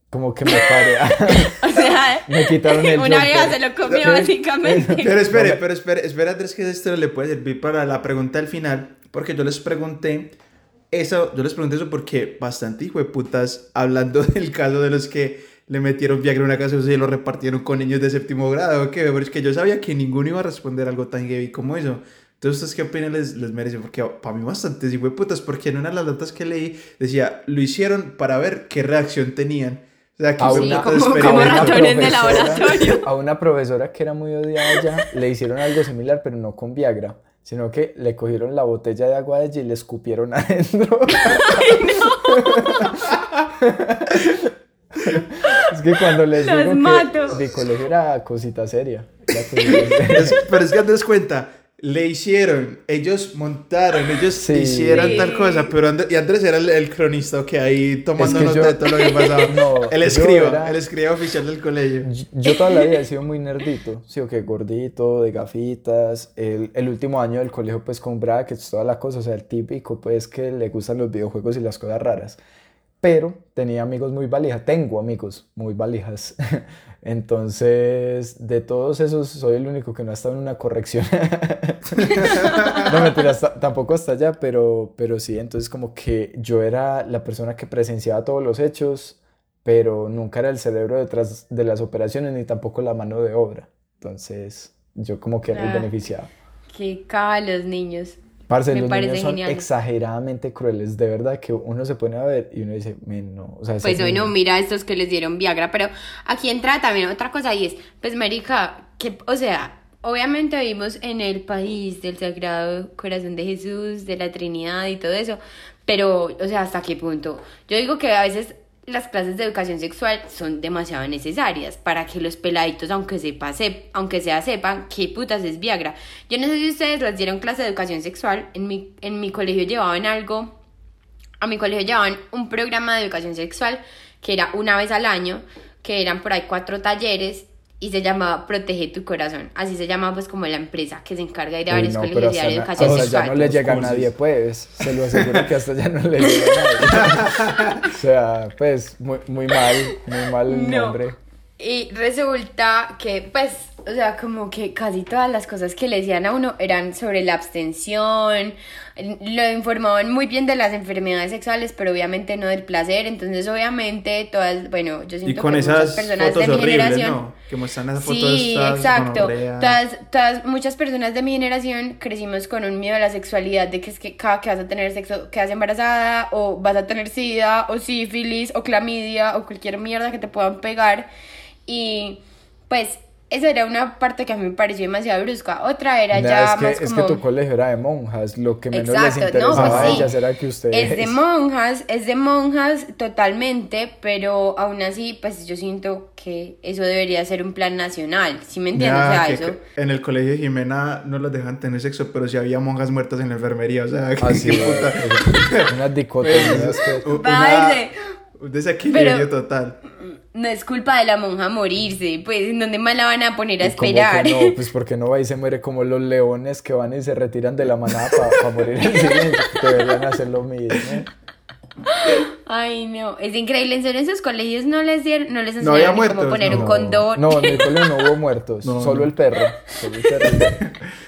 Como que me paré. O sea, Me quitaron el una vieja se lo comió ¿Qué? básicamente. Pero espere, pero espere, espere Andrés que esto le puede servir para la pregunta al final, porque yo les pregunté eso, yo les pregunté eso porque bastante hijo de putas hablando del caso de los que le metieron Viagra en una casa y lo repartieron con niños de séptimo grado. Pero es que yo sabía que ninguno iba a responder algo tan heavy como eso. Entonces, ¿ustedes qué opinan les, les merece? Porque para mí bastante hijo de putas, porque en una de las notas que leí decía, lo hicieron para ver qué reacción tenían. O sea, que A una- como- como ratones de profesora- laboratorio. A una profesora que era muy odiada ya, le hicieron algo similar, pero no con Viagra, sino que le cogieron la botella de agua de ella y le escupieron adentro. es que cuando les Los digo que mi colegio era cosita seria. era cosita seria. Es- pero es que Andrés cuenta, le hicieron, ellos montaron, ellos Sí. hicieron Sí. tal cosa, pero Andrés, y Andrés era el, el cronista que ahí tomando Es que nota yo- de todo lo que pasaba. No, el escriba, era- el escriba oficial del colegio. Yo- Yo toda la vida he sido muy nerdito, sí o que gordito, de gafitas. El, el último año del colegio, pues con brackets, toda la cosa, o sea, el típico, pues que le gustan los videojuegos y las cosas raras. Pero tenía amigos muy valijas, tengo amigos muy valijas. Entonces, de todos esos, soy el único que no ha estado en una corrección. No mentira, hasta- tampoco hasta allá, pero, pero sí, entonces como que yo era la persona que presenciaba todos los hechos, pero nunca era el cerebro detrás de las operaciones ni tampoco la mano de obra. Entonces, yo como que era el Ah. beneficiado. Qué caga los niños. Parce, Me los parece niños son genial. exageradamente crueles, de verdad que uno se pone a ver y uno dice, "Men, no, o sea, Pues hoy no, mira estos que les dieron Viagra, pero aquí entra también otra cosa y es, pues marica, que, o sea, obviamente vivimos en el país del Sagrado Corazón de Jesús, de la Trinidad y todo eso, pero, o sea, ¿hasta qué punto? Yo digo que a veces las clases de educación sexual son demasiado necesarias para que los peladitos, aunque, sepa, sep- aunque sea sepan qué putas es Viagra. Yo no sé si ustedes les dieron clase de educación sexual, en mi, en mi colegio llevaban algo a mi colegio llevaban un programa de educación sexual que era una vez al año, que eran por ahí cuatro talleres y se llamaba Protege tu corazón. Así se llama pues como la empresa que se encarga de ir a varios no, colegios y dar educación hasta sexual. ya no le llega a nadie, pues. Se lo aseguro que hasta ya no le llega a nadie. o sea, pues, muy, muy mal, muy mal el No. nombre. Y resulta que, pues, o sea, como que casi todas las cosas que le decían a uno eran sobre la abstención, lo informaban muy bien de las enfermedades sexuales, pero obviamente no del placer. Entonces, obviamente, todas, bueno, yo siento Y con que esas muchas personas fotos de mi generación. ¿no? Que muestran esas fotos Sí, exacto. Todas, todas, muchas personas de mi generación crecimos con un miedo a la sexualidad, de que es que cada que vas a tener sexo quedas embarazada, o vas a tener sida, o sífilis, o clamidia, o cualquier mierda que te puedan pegar. Y pues esa era una parte que a mí me pareció demasiado brusca. Otra era Nah, ya es, que, más es como... que tu colegio era de monjas, lo que menos les Exacto, no, interesaba pues a sí. ellas era que ustedes... Es de monjas, es de monjas totalmente, pero aún así, pues yo siento que eso debería ser un plan nacional, ¿sí me entiendes? Ya, o sea, que- eso... que en el colegio de Jimena no los dejan tener sexo, pero sí había monjas muertas en la enfermería, o sea, Ah, sí, qué puta. unas dicotomías que... Una-. Un desequilibrio Pero- total. No es culpa de la monja morirse, pues ¿en dónde más la van a poner a esperar? que no, pues porque no va y se muere como los leones que van y se retiran de la manada para morir en silencio. Deberían hacer lo mismo. Ay, no, es increíble. En serio, en sus colegios no les dieron, no les No había enseñaron ni cómo poner un no. condón. No, en el colegio no hubo muertos, No, solo no. el perro. Solo el perro.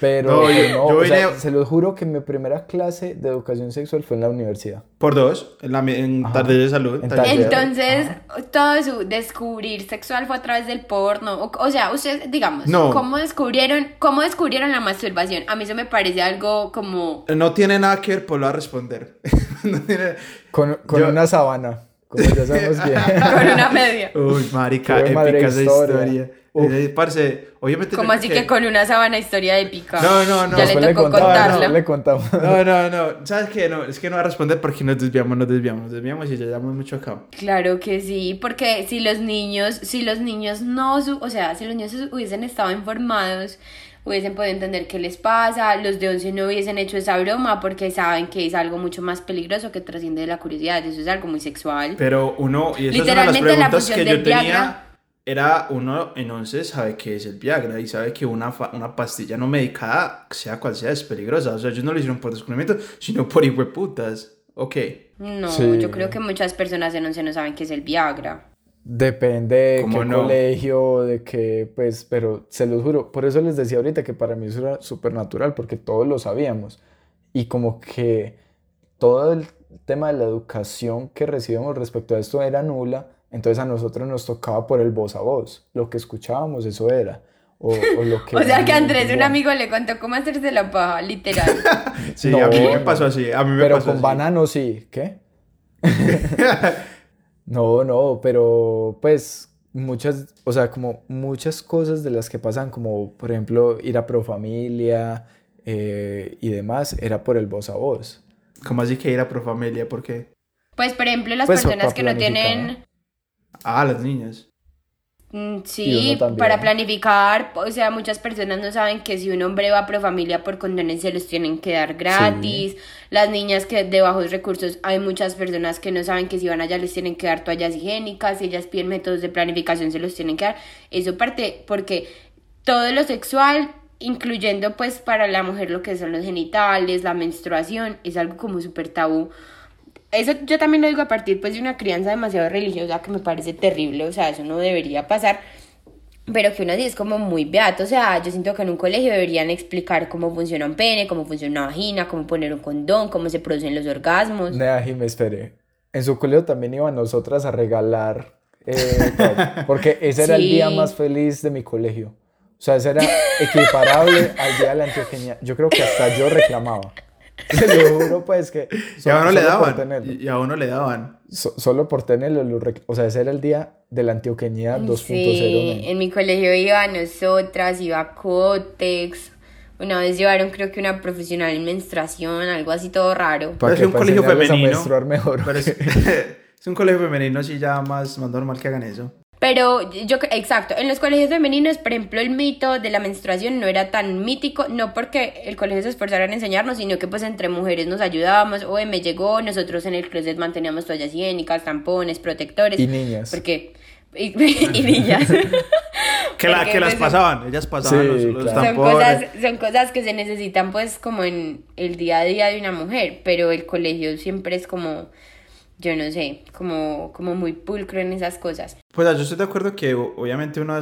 Pero No, no, yo- yo o sea, vine- se los juro que mi primera clase de educación sexual fue en la universidad. Por dos, en, la, en tarde de salud. En. Entonces, todo su descubrir sexual fue a través del porno. O, o sea, ustedes, digamos, No. ¿cómo descubrieron, ¿cómo descubrieron la masturbación? A mí eso me parece algo como... No tiene nada que ver, pues lo va a responder. no tiene... Con, con Yo- una sábana, como ya sabemos bien. Con una media. Uy, marica, Qué épica esa historia. historia. Uf. Parce, obviamente... Como así creo que con una sábana historia épica. No, no, no. Ya Después le tocó contamos, contarla. después le contamos. No, no, no. ¿Sabes qué? No, es que no va a responder porque nos desviamos, nos desviamos, nos desviamos y ya llevamos mucho acá. Claro que sí, porque si los niños, si los niños no, su- o sea, si los niños hubiesen estado informados, hubiesen podido entender qué les pasa, los de 11 no hubiesen hecho esa broma porque saben que es algo mucho más peligroso que trasciende de la curiosidad, eso es algo muy sexual. Pero uno, y esa es una de las la preguntas que yo tenía, Viagra. era uno en 11 sabe qué es el Viagra y sabe que una, fa- una pastilla no medicada, sea cual sea, es peligrosa. O sea, ellos no lo hicieron por descubrimiento, sino por hijueputas. Ok. No, Sí. yo creo que muchas personas en 11 no saben qué es el Viagra. Depende de ¿Cómo qué no? colegio, de qué, pues, pero se los juro, por eso les decía ahorita que para mí eso era súper natural, porque todos lo sabíamos. Y como que todo el tema de la educación que recibimos respecto a esto era nula, entonces a nosotros nos tocaba por el voz a voz. Lo que escuchábamos, eso era. O, o lo que... O sea que a Andrés, un amigo, le contó cómo hacerse la paja, literal. Sí, No, a mí me pasó así. A mí me Pero pasó con así. banano sí, ¿qué? No, no, pero pues muchas, o sea, como muchas cosas de las que pasan, como por ejemplo ir a Profamilia eh, y demás, era por el voz a voz. ¿Cómo así que ir a Profamilia? ¿Por qué? Pues, por ejemplo, las Pues, personas para que no planificar. tienen... Ah, las niñas. Mm, Sí, para planificar, o sea, muchas personas no saben que si un hombre va a Profamilia por condones se los tienen que dar gratis. Las niñas que de bajos recursos, hay muchas personas que no saben que si van allá les tienen que dar toallas higiénicas, si ellas piden métodos de planificación se los tienen que dar. Eso parte porque todo lo sexual, incluyendo pues para la mujer lo que son los genitales, la menstruación, es algo como súper tabú. Eso yo también lo digo a partir pues de una crianza demasiado religiosa que me parece terrible, o sea, eso no debería pasar, pero que uno sí es como muy beato, o sea, yo siento que en un colegio deberían explicar cómo funciona un pene, cómo funciona una vagina, cómo poner un condón, cómo se producen los orgasmos. Nea, Jimé, espere. En su colegio también iban nosotras a regalar eh, porque ese era el día Sí. más feliz de mi colegio. O sea, ese era equiparable al día de la Antioqueña. Yo creo que hasta yo reclamaba. Se lo juro, pues, que Y a uno le daban. Y a uno le daban. So- solo por tenerlo, lo o sea, ese era el día de la Antioqueña 2.0. Sí, en mi colegio iba nosotras, iba Cotex, una vez llevaron creo que una profesional en menstruación, algo así todo raro. ¿Para Es un colegio a femenino. menstruar mejor. Pero es, es un colegio femenino, así ya más, más normal que hagan eso. Pero yo, exacto, en los colegios femeninos, por ejemplo, el mito de la menstruación no era tan mítico, no porque el colegio se esforzara en enseñarnos, sino que pues entre mujeres nos ayudábamos, oye, me llegó, nosotros en el closet manteníamos toallas higiénicas, tampones, protectores. Y niñas. Porque... Y, y niñas. Que, la, que las pues, pasaban, ellas pasaban Sí, los, los claro. Son tampones. cosas, son cosas que se necesitan pues como en el día a día de una mujer, pero el colegio siempre es como, yo no sé, como, como muy pulcro en esas cosas. Pues yo estoy de acuerdo que obviamente uno a,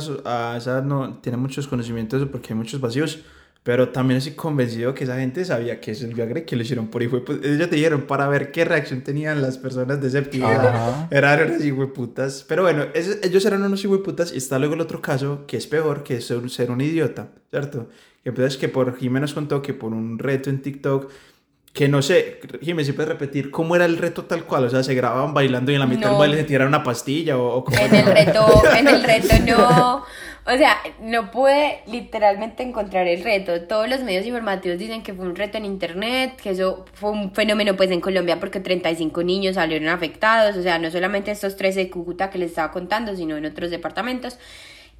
esa edad no tiene muchos conocimientos porque hay muchos vacíos, pero también estoy convencido que esa gente sabía que es el Viagra que lo hicieron por hijo de pu- Ellos te dijeron para ver qué reacción tenían las personas de séptimo. Ajá. Eran unos hijueputas. Pero bueno, ese- ellos eran unos hijueputas y está luego el otro caso que es peor, que es ser, ser un idiota, ¿cierto? Entonces que por Jiménez nos contó que por un reto en TikTok que no sé, Jiménez, si puedes repetir cómo era el reto tal cual, o sea, se grababan bailando y en la mitad del baile se tiraron una pastilla o, o cómo En el reto, en el reto no, o sea, no pude literalmente encontrar el reto. Todos los medios informativos dicen que fue un reto en internet, que eso fue un fenómeno pues en Colombia porque 35 niños salieron afectados, o sea, no solamente estos 13 de Cúcuta que les estaba contando, sino en otros departamentos.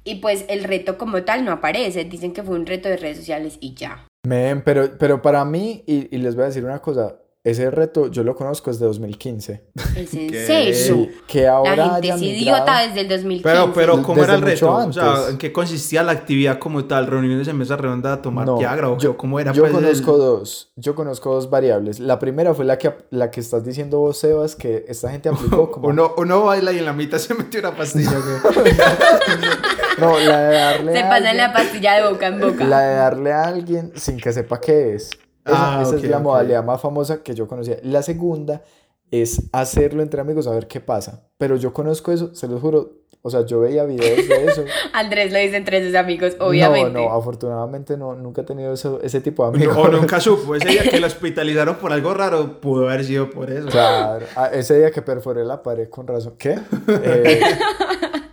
Y pues el reto como tal no aparece, dicen que fue un reto de redes sociales y ya. Men, pero, pero para mí, y, y les voy a decir una cosa, ese reto yo lo conozco desde 2015. Es en serio. Que ahora La gente es idiota desde el 2015. Pero, pero, ¿cómo Desde era el reto? O sea, antes. ¿en qué consistía la actividad como tal? ¿Reuniones en mesa redonda a tomar No, Viagra? ¿O yo, cómo era? yo pues, el- conozco dos, yo conozco dos variables. La primera fue la que, la que estás diciendo vos, Sebas, que esta gente aplicó como... Uno, uno baila y en la mitad se metió una pastilla. No, la de darle Se a pasan alguien- la pastilla de boca en boca. La de darle a alguien sin que sepa qué es. Esa, Ah, esa ok, es la ok. modalidad más famosa que yo conocía. La segunda es hacerlo entre amigos a ver qué pasa. Pero yo conozco eso, se los juro. O sea, yo veía videos de eso. Andrés lo dice entre sus amigos, obviamente. No, no, afortunadamente no, nunca he tenido eso, ese tipo de amigos. o nunca supo. Ese día que lo hospitalizaron por algo raro, pudo haber sido por eso. Claro, ah, ese día que perforé la pared con razón. ¿Qué? Eh,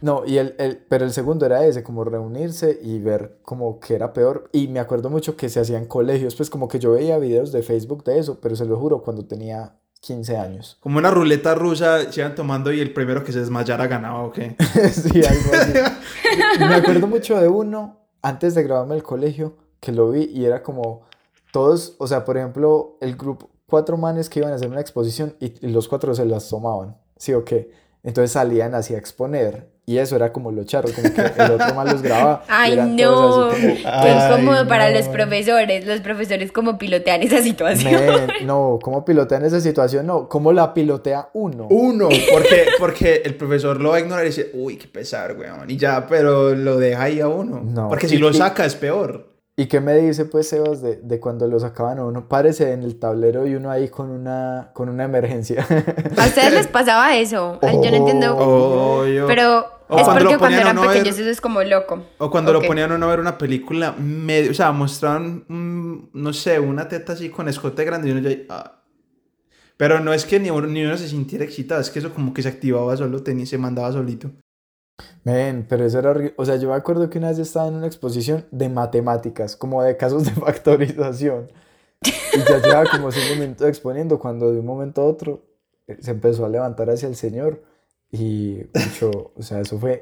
no, y el, el, pero el segundo era ese, como reunirse y ver como que era peor. Y me acuerdo mucho que se hacían colegios, pues como que yo veía videos de Facebook de eso, pero se lo juro, cuando tenía 15 años. Como una ruleta rusa, se iban tomando y el primero que se desmayara ganaba, ¿o qué? sí, algo así. Me acuerdo mucho de uno, antes de grabarme el colegio, que lo vi y era como todos, o sea, por ejemplo, el grupo, cuatro manes que iban a hacer una exposición y, y los cuatro se las tomaban, ¿sí o qué? Entonces salían así a exponer y eso era como lo charro, como que el otro man los grababa. Ay, no. como, Qué Ay, incómodo para los profesores. Los profesores como pilotean esa situación. "Men, no, ¿cómo pilotean esa situación? No, ¿cómo la pilotea uno? Uno, porque, porque el profesor lo va a ignorar y dice, uy, qué pesar, weón. Y ya, pero lo deja ahí a uno. No. Porque si Y- lo saca es peor. ¿Y qué me dice pues Sebas de, de cuando lo sacaban a uno? Párese en el tablero y uno ahí con una, con una emergencia. ¿A ustedes les pasaba eso? Yo no entiendo. Oh, yo- Pero O es cuando porque cuando eran a ver- pequeños eso es como loco. O cuando lo ponían a uno a ver una película medio, o sea, mostraban, mm, no sé, una teta así con escote grande y uno ya... ah. Pero no es que ni uno, ni uno se sintiera excitado, es que eso como que se activaba solo, tenía, se mandaba solito. Men, pero eso era horrible. O sea, yo me acuerdo que una vez estaba en una exposición de matemáticas, como de casos de factorización. Y ya llevaba como cinco minutos exponiendo cuando de un momento a otro eh, se empezó a levantar hacia el señor y mucho, o sea, eso fue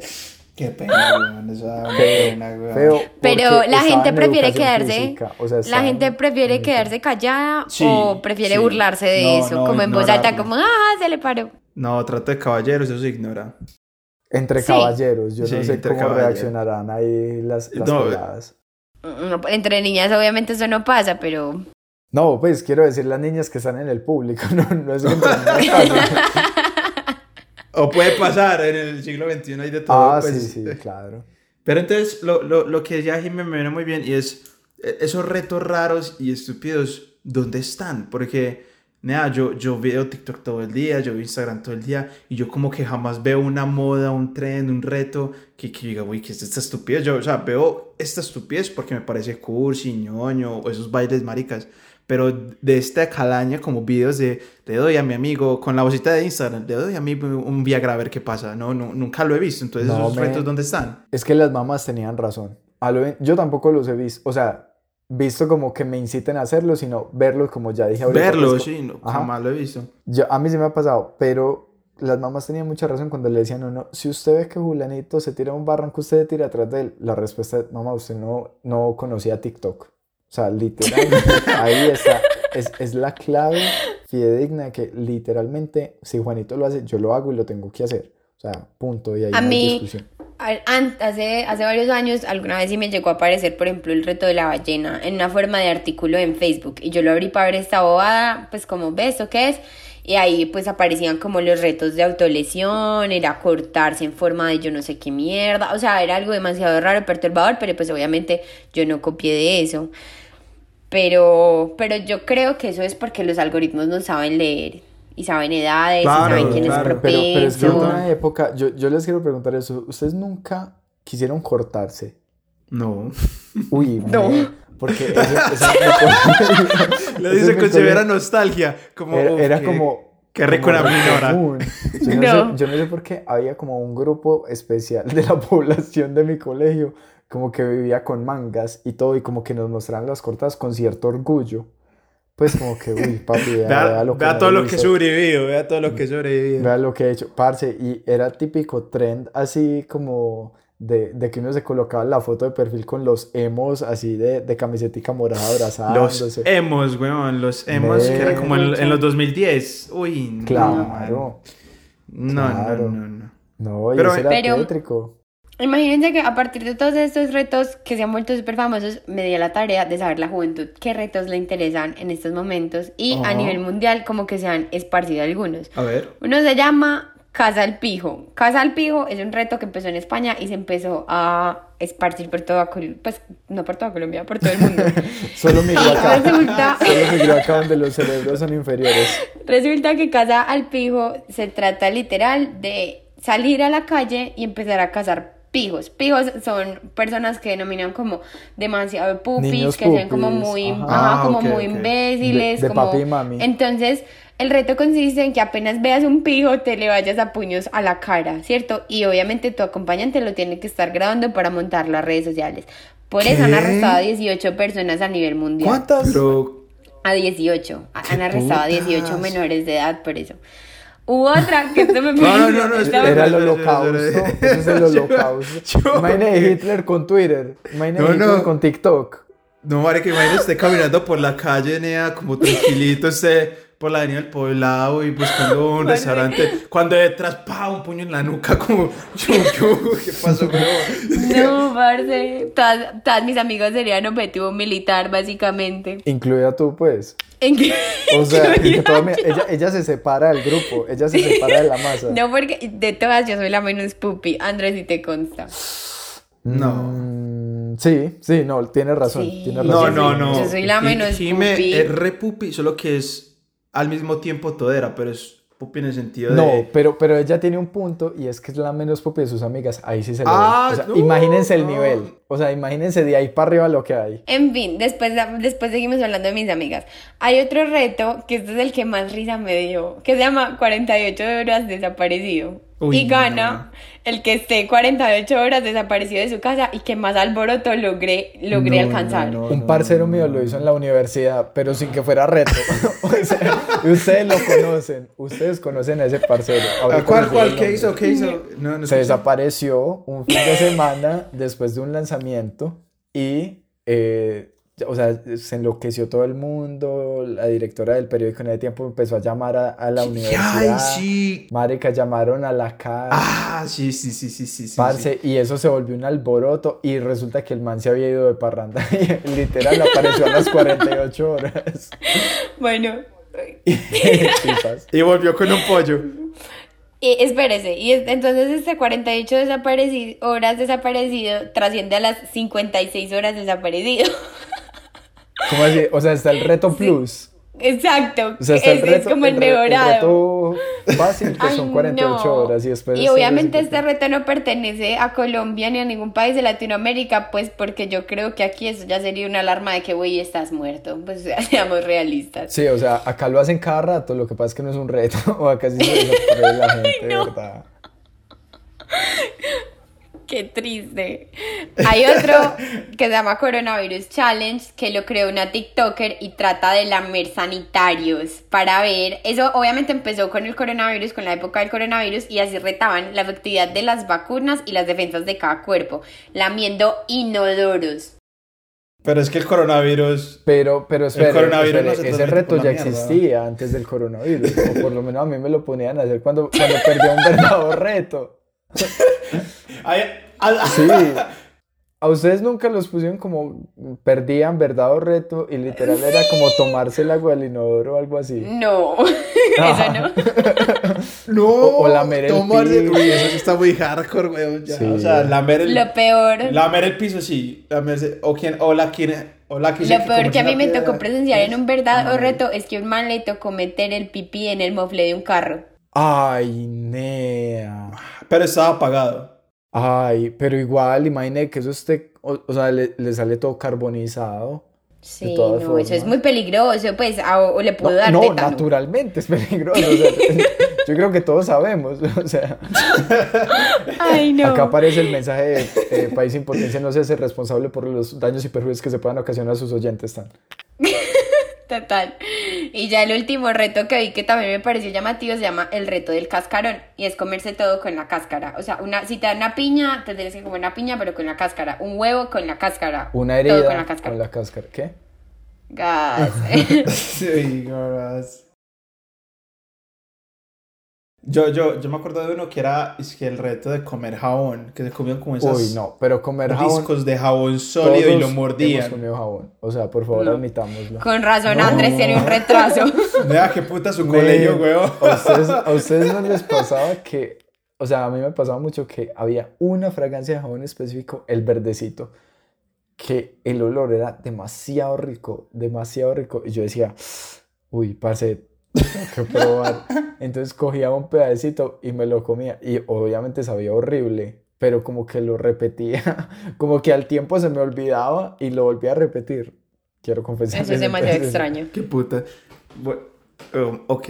Qué pena, esa pena, feo. Pero la gente en prefiere quedarse. física, o sea, La gente en- prefiere quedarse callada Sí, o prefiere sí. burlarse de No, eso, no, como en voz alta, como, ah, se le paró. No, trato de caballeros, eso se ignora. Entre Sí. caballeros, yo Sí, no sé cómo caballeros. reaccionarán ahí las, las No, peladas. Mm, Entre niñas obviamente eso no pasa, pero... No, pues quiero decir las niñas que están en el público, no, no es que entre. O puede pasar, en el siglo XXI hay de todo. Ah, pues. sí, sí, claro. Pero entonces, lo, lo, lo que decía Jimmy me viene muy bien y es eh, esos retos raros y estúpidos, ¿dónde están? Porque, nada, yo, yo veo TikTok todo el día, yo veo Instagram todo el día y yo como que jamás veo una moda, un trend, un reto que, que diga, uy, ¿qué es esta estupidez? Yo, o sea, veo esta estupidez porque me parece cursi, ñoño o esos bailes maricas. Pero de esta calaña, como videos de le doy a mi amigo, con la vocita de Instagram, le doy a mí un Viagra a ver qué pasa. No, no, nunca lo he visto. Entonces, No, esos men. retos, ¿dónde están? Es que las mamás tenían razón. Yo tampoco los he visto, o sea, visto como que me inciten a hacerlo, sino verlos como ya dije ahorita. Verlo, pues, sí, no, jamás lo he visto. Yo, a mí sí me ha pasado, pero las mamás tenían mucha razón cuando le decían a uno, si usted ve que Julianito se tira a un barranco, usted se tira atrás de él. La respuesta es, mamá, usted no, no conocía TikTok. O sea, literal, ahí está. Es, es la clave fidedigna de que literalmente, si Juanito lo hace, yo lo hago y lo tengo que hacer. O sea, punto. Y ahí A no hay mí- discusión. Hace, hace varios años, alguna vez sí me llegó a aparecer, por ejemplo, el reto de la ballena en una forma de artículo en Facebook. Y yo lo abrí para ver esta bobada, pues como, ¿ves esto qué es? Y ahí pues aparecían como los retos de autolesión, era cortarse en forma de yo no sé qué mierda. O sea, era algo demasiado raro, perturbador, pero pues obviamente yo no copié de eso. Pero, pero yo creo que eso es porque los algoritmos no saben leer y saben edades Claro, y saben quién claro. es Pero, pero es que propenso. una época, yo, yo les quiero preguntar eso, ¿ustedes nunca quisieron cortarse? No. Uy, No. me- porque eso, eso me- Lo dice con severa nostalgia. Como, Era, uf, era qué- como... Qué rico era común. Yo no, No. Sé, yo no sé por qué había como un grupo especial de la población de mi colegio, como que vivía con mangas y todo, y como que nos mostraban las cortadas con cierto orgullo. Pues como que, uy, papi, vea, Vea, vea lo que vea me todo lo que he sobrevivido, vea todo lo que he sobrevivido. Vea lo que he hecho, parce, y era típico trend así como de, de que uno se colocaba la foto de perfil con los emos así de, de camisetica morada Los abrazándose. emos, weón, los emos que eran como en, en los 2010. Uy, no. Claro. No, claro. no, no, no. No, y Pero- era Pero- tétrico. Imagínense que a partir de todos estos retos que se han vuelto súper famosos, me di a la tarea de saber la juventud qué retos le interesan en estos momentos y a nivel mundial como que se han esparcido algunos. A ver. Uno se llama Casa al Pijo. Casa al Pijo es un reto que empezó en España y se empezó a esparcir por toda Colombia, pues no por toda Colombia, por todo el mundo. Solo migró acá. resulta- Solo migró acá donde los cerebros son inferiores. Resulta que Casa al Pijo se trata literal de salir a la calle y empezar a cazar pijos. Pijos son personas que denominan como demasiado pupis, Niños que sean como muy, ajá. ajá, Ah, como muy imbéciles, De- de como papi y mami. entonces el reto consiste en que apenas veas un pijo te le vayas a puños a la cara, ¿cierto? Y obviamente tu acompañante lo tiene que estar grabando para montarlo a redes sociales. Por eso han arrestado a 18 personas a nivel mundial. ¿Cuántas? Pero. A 18. Han arrestado a 18 putas? menores de edad por eso. Hubo otra que esto me No, no, no, no, me- Era el Espera, espera, holocausto. espera, espera. Ese es el Yo- holocausto. yo- Imagine Hitler con Twitter. Imagine No, Hitler no. con TikTok. No, Mari, que imagínate usted caminando por la calle, Nea, como tranquilito, usted por la avenida del poblado y buscando un restaurante. Cuando detrás, pa, un puño en la nuca, como, yu, ¿qué pasó, weón? No, parce. Todas, todas mis amigos serían objetivo militar, básicamente. Incluida tú, pues. ¿En qué? O sea, Incluida toda mi- ella, ella se separa del grupo. Ella se separa de la masa. No, porque de todas yo soy la menos pupi. Andrés, si te consta. No. Mm, sí, sí, no, tienes razón. Sí. tienes No, razón. no, no. Yo soy la menos Jime pupi. es re pupi, solo que es al mismo tiempo todera, pero es pupi en el sentido de. No, pero, pero ella tiene un punto y es que es la menos pupi de sus amigas. Ahí sí se le Ah, ve. O sea, no, imagínense el no. nivel. O sea, imagínense de ahí para arriba lo que hay. En fin, después, después seguimos hablando de mis amigas. Hay otro reto, que este es el que más risa me dio, que se llama 48 horas desaparecido. Uy, y gana no. el que esté 48 horas desaparecido de su casa y que más alboroto logré, logré No, alcanzar. no, no. Un parcero mío lo hizo en la universidad, pero sin que fuera reto. o sea, ustedes lo conocen. Ustedes conocen a ese parcero. Ahorita ¿A ¿Cuál, cuál? ¿Qué nombre. hizo? ¿Qué hizo? No, no Se desapareció un fin de semana después de un lanzamiento y, eh, o sea, se enloqueció todo el mundo. La directora del periódico en ese tiempo empezó a llamar a, a la Ay, universidad. sí. Marica, llamaron a la casa. Ah, sí, sí, sí, sí, sí. sí, Parce, y eso se volvió un alboroto y resulta que el man se había ido de parranda y literal apareció a las 48 horas. Bueno. Y volvió con un pollo. y espérese, y es- entonces este 48 desaparecido, horas desaparecido trasciende a las 56 horas desaparecido. ¿Cómo así? O sea, está el reto plus. Exacto, O sea, está es, el como el, re- mejorado. reto fácil, que Ay, son 48 no. horas y después... Y el obviamente este 50. reto no pertenece a Colombia ni a ningún país de Latinoamérica, pues porque yo creo que aquí eso ya sería una alarma de que, güey, estás muerto. Pues seamos realistas. Sí, o sea, acá lo hacen cada rato, lo que pasa es que no es un reto, o acá sí se desaparece la gente, de ¿verdad? Qué triste. Hay otro que se llama Coronavirus Challenge, que lo creó una TikToker y trata de lamer sanitarios para ver. Eso obviamente empezó con el coronavirus, con la época del coronavirus, y así retaban la efectividad de las vacunas y las defensas de cada cuerpo, lamiendo inodoros. Pero es que el coronavirus. Pero, pero espere, coronavirus no espere, se ese reto ya mierda. existía antes del coronavirus, o por lo menos a mí me lo ponían a hacer cuando, cuando perdía un verdadero reto. Sí. A ustedes nunca los pusieron como perdían verdad o reto y literal era como tomarse el agua del inodoro o algo así. No, eso no. No, O- o lamer el tomarse- piso. Uy, eso está muy hardcore, weón. ya. Sí. O sea, lamer el, Lo peor. lamer el piso, sí. Lamerse- o quien, o la quien, o la Lo peor que a mí me piedra. tocó presenciar en un verdadero Ay. reto es que un man le tocó meter el pipí en el mofle de un carro. Ay, nea. Pero estaba apagado. Ay, pero igual, imagine que eso esté, o, o sea, le, le sale todo carbonizado. Sí, no, eso es muy peligroso, pues, a- o, le No, pudo dar no, tétano. naturalmente es peligroso. o sea, yo creo que todos sabemos. O sea, Ay, no. acá aparece el mensaje de eh, País sin potencia no se hace responsable por los daños y perjuicios que se puedan ocasionar a sus oyentes. Tan. Total. Y ya el último reto que vi que también me pareció llamativo se llama el reto del cascarón y es comerse todo con la cáscara. O sea, una, si te dan una piña, te tienes que comer una piña pero con la cáscara. Un huevo con la cáscara. Una Todo herida con la cáscara. con la cáscara. ¿Qué? Gas. Sí, gordas. Yo, yo, yo me acuerdo de uno que era es que el reto de comer jabón, que se comían como esas Uy, no, pero comer jabón. discos de jabón sólido y lo Hemos mordían. comido jabón. O sea, por favor, No. admitámoslo. Con razón Andrés tiene un retraso. Vea qué puta su colegio, weón. ¿A ustedes, a ustedes no les pasaba que, o sea, a mí me pasaba mucho que había una fragancia de jabón específico, el verdecito, que el olor era demasiado rico, demasiado rico. Y yo decía, uy, parce, que probar. Entonces cogía un pedacito y me lo comía. Y obviamente sabía horrible, pero como que lo repetía, como que al tiempo se me olvidaba y lo volvía a repetir. Quiero confesar. Eso es demasiado extraño. Qué puta. Bu- um, ok,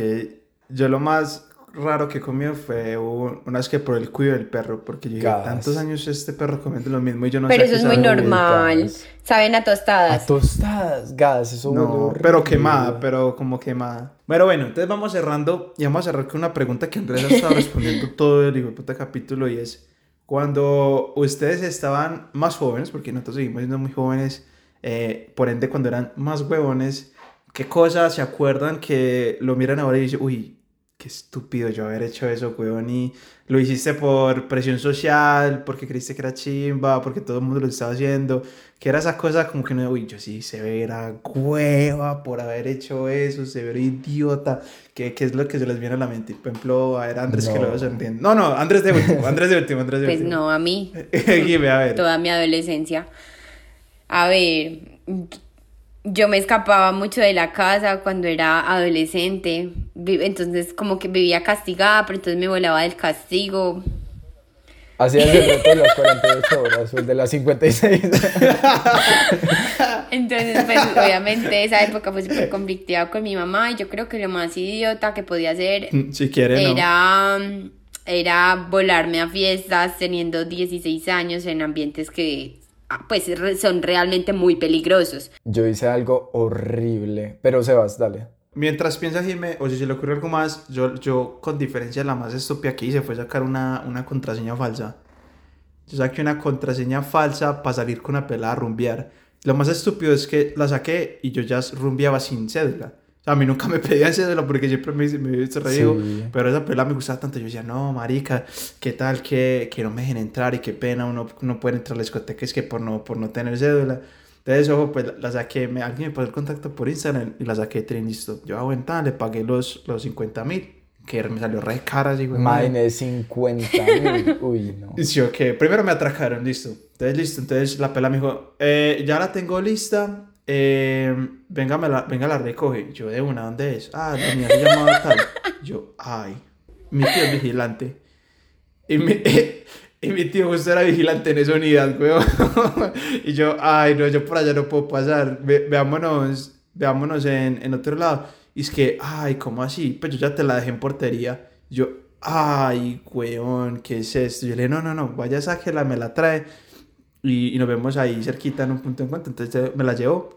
yo lo más raro que comí fue un- una vez que probé el cuido del perro, porque yo Gas. tantos años este perro comiendo lo mismo y yo no Pero sé eso qué es muy sabe". normal. gas. Saben a A tostadas. tostadas, gas, eso No, pero quemada, pero como quemada. Bueno, bueno, entonces vamos cerrando y vamos a cerrar con una pregunta que Andrés ha estado respondiendo todo el hijo de puta capítulo y es cuando ustedes estaban más jóvenes, porque nosotros seguimos siendo muy jóvenes, eh, por ende cuando eran más huevones, ¿qué cosas se acuerdan que lo miran ahora y dicen, uy, qué estúpido yo haber hecho eso, huevón, y lo hiciste por presión social, porque creíste que era chimba, porque todo el mundo lo estaba haciendo, que era esa cosa como que no, uy, yo sí se verá hueva por haber hecho eso, se verá idiota, que, que es lo que se les viene a la mente. Por ejemplo, a ver, Andrés, que No. lo veo sonriendo. No, no, Andrés de último, Andrés de último, Andrés de Pues último. no, a mí. Guime, a ver. toda mi adolescencia. A ver, yo me escapaba mucho de la casa cuando era adolescente, entonces como que vivía castigada, pero entonces me volaba del castigo. Hacías el reto de las 48 horas o el de las 56. Entonces, pues obviamente esa época fue súper conflictiva con mi mamá y yo creo que lo más idiota que podía hacer Si quiere, no. era, era volarme a fiestas teniendo 16 años en ambientes que pues re- son realmente muy peligrosos. Yo hice algo horrible. Pero Sebas, dale. Mientras piensa Jimé, o si se le ocurre algo más, yo, yo con diferencia la más estúpida que hice fue sacar una, una contraseña falsa. Yo saqué una contraseña falsa para salir con una pelada a rumbear. Lo más estúpido es que la saqué y yo ya rumbeaba sin cédula. Sea, a mí nunca me pedían cédula porque siempre me, me había visto re Sí. Pero esa pelada me gustaba tanto. Yo decía, no, marica, ¿qué tal que, que no me dejen entrar? Y qué pena, uno no puede entrar a la discoteca es que por no, por no tener cédula. Entonces, ojo, pues la saqué, me, alguien me pasó el contacto por Instagram y la saqué de listo. Yo, ah, bueno, tal, le pagué los, los 50 mil, que me salió re cara, digo, Maine 50 mil. Uy, no. y sí, ok, primero me atracaron, listo. Entonces, listo. Entonces la pela me dijo, eh, ya la tengo lista. Eh, venga, me la, venga, la recoge. Yo, de una, ¿dónde es? Ah, la mía se llamaba tal. Yo, ay, mi tío es vigilante. Y mi, y mi tío justo era vigilante en esa unidad, weón. y yo, ay, no, yo por allá no puedo pasar. Ve- veámonos, veámonos en, en otro lado. Y es que, ay, ¿cómo así? Pues yo ya te la dejé en portería. Yo, ay, weón, ¿qué es esto? Yo le dije, no, no, no, vaya, sáquela, me la trae. Y, y nos vemos ahí cerquita en un punto de encuentro. Entonces me la llevó.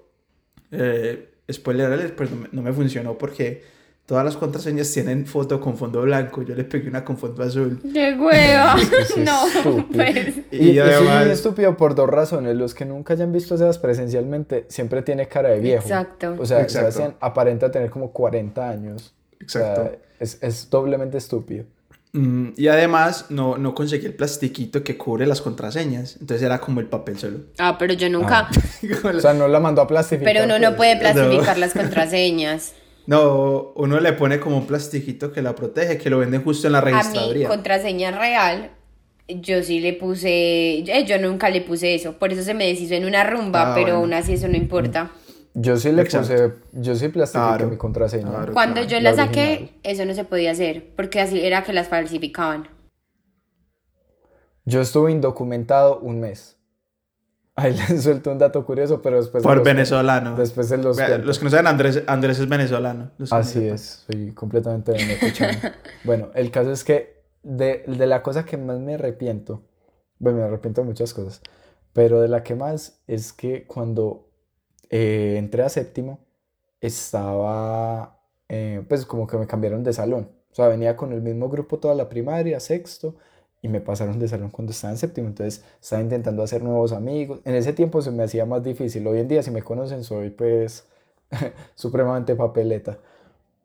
Eh, spoiler alert, pues no me, no me funcionó porque todas las contraseñas tienen foto con fondo blanco. Yo le pegué una con fondo azul. ¡Qué hueva! No, estúpido. pues. Y, y eso es muy además- estúpido por dos razones. Los que nunca hayan visto a Sebas presencialmente siempre tiene cara de viejo. Exacto. O sea, Exacto. Sebastián aparenta tener como 40 años. Exacto. O sea, es, es doblemente estúpido. Mm, y además no, no conseguí el plastiquito que cubre las contraseñas. Entonces era como el papel solo. Ah, pero yo nunca. O sea, no la mandó a plastificar. Pero uno no pues. puede plastificar las contraseñas. No, uno le pone como un plastiquito que la protege, que lo venden justo en la A mi registraduría. contraseña real, yo sí le puse. eh, Yo nunca le puse eso. Por eso se me deshizo en una rumba, Ah, pero bueno. aún así eso no importa. Yo sí le Exacto. puse, yo sí plastifiqué Claro, mi contraseña. claro. Cuando yo la la saqué, original. eso no se podía hacer, porque así era que las falsificaban. Yo estuve indocumentado un mes. Ahí les suelto un dato curioso, pero después... Por los venezolano. cuento. Después se los Vea. Los que no saben, Andrés, Andrés es venezolano. Que Así es, soy completamente venezuelano. bueno, el caso es que de, de la cosa que más me arrepiento, bueno, me arrepiento de muchas cosas, pero de la que más es que cuando eh, entré a séptimo, estaba, eh, pues como que me cambiaron de salón. O sea, venía con el mismo grupo toda la primaria, sexto, y me pasaron de salón cuando estaba en séptimo. Entonces estaba intentando hacer nuevos amigos. En ese tiempo se me hacía más difícil. Hoy en día, si me conocen, soy pues supremamente papeleta.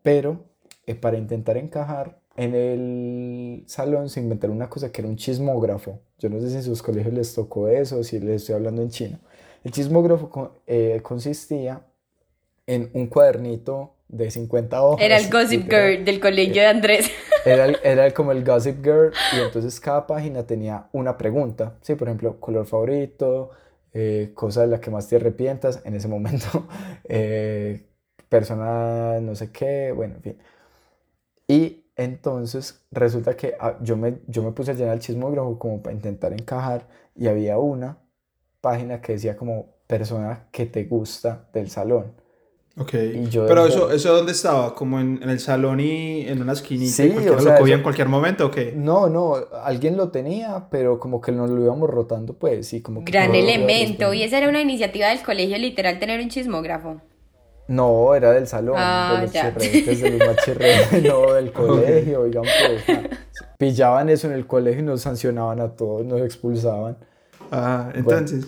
Pero eh, para intentar encajar en el salón se inventaron una cosa que era un chismógrafo. Yo no sé si en sus colegios les tocó eso si les estoy hablando en chino. El chismógrafo eh, consistía en un cuadernito de 50 hojas. Era el Gossip. Girl del colegio de Andrés. Era, era como el Gossip Girl y entonces cada página tenía una pregunta. Sí, por ejemplo, color favorito, eh, cosa de la que más te arrepientas en ese momento, eh, persona no sé qué, bueno, en fin. Y entonces resulta que ah, yo me, yo me puse a llenar el chismógrafo como para intentar encajar y había una página que decía como persona que te gusta del salón. Ok. Y yo Pero eso, ¿eso dónde estaba? ¿Como en, en el salón y en una esquinita? Sí, y o sea, lo cogía eso- en cualquier momento o qué? No, no, alguien lo tenía, pero como que nos lo íbamos rotando, pues, y como que Gran elemento. Y esa era una iniciativa del colegio, literal, tener un chismógrafo. No, era del salón, Ah, de los ya. chirretes, de los no del colegio, oigan, pues, ah, pillaban eso en el colegio y nos sancionaban a todos, nos expulsaban. Ah, entonces.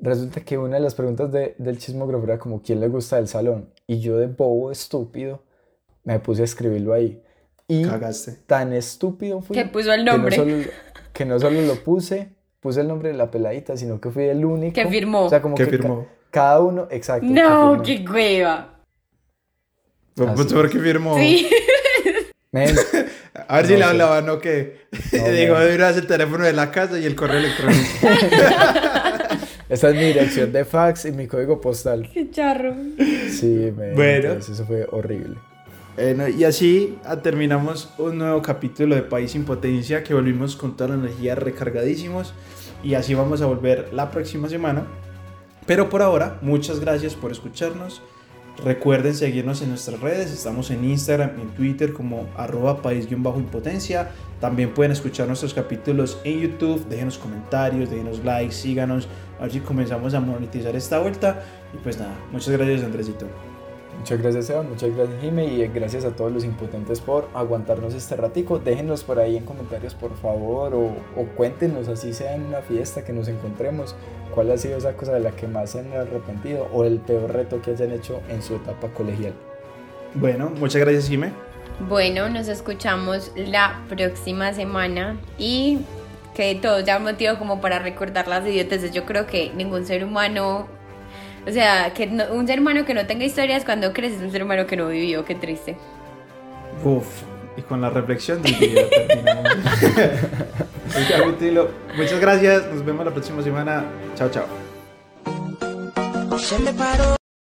Resulta que una de las preguntas de- del chismógrafo era como, ¿quién le gusta del salón? Y yo de bobo estúpido me puse a escribirlo ahí. Y Cagaste. tan estúpido fui Que puso el que no nombre. solo, que no solo lo puse, puse el nombre de la peladita, sino que fui el único. Que firmó. O sea, como Que que ca- firmó. cada uno, exacto. No, qué hueva. Pues, Así ¿Por qué firmó? Sí. Men, A ver si No le sé. hablaban o qué. No, Digo, vez el teléfono de la casa y el correo electrónico. esa es mi dirección de fax y mi código postal. Qué charro. Sí, men, Bueno. entonces eso fue horrible. Bueno, y así ah, terminamos un nuevo capítulo de País sin Potencia que volvimos con toda la energía recargadísimos y así vamos a volver la próxima semana. Pero por ahora, muchas gracias por escucharnos. Recuerden seguirnos en nuestras redes, estamos en Instagram en Twitter como arroba país-impotencia. También pueden escuchar nuestros capítulos en YouTube, déjenos comentarios, déjenos likes, síganos, a ver si comenzamos a monetizar esta vuelta. Y pues nada, muchas gracias Andresito. Muchas gracias, Esteban. Muchas gracias, Jime. Y gracias a todos los impotentes por aguantarnos este ratico. Déjenos por ahí en comentarios, por favor, o, o cuéntenos, así sea en una fiesta que nos encontremos, cuál ha sido esa cosa de la que más se han arrepentido o el peor reto que hayan hecho en su etapa colegial. Bueno, muchas gracias Jime. Bueno, nos escuchamos la próxima semana y que todo ya motivo como para recordar las idioteces. Yo creo que ningún ser humano, o sea, que no- un ser humano que no tenga historias cuando crece es un ser humano que no vivió, qué triste. Uf, y con la reflexión del video terminamos el capítulo. Muchas gracias, nos vemos la próxima semana. Chao, chao.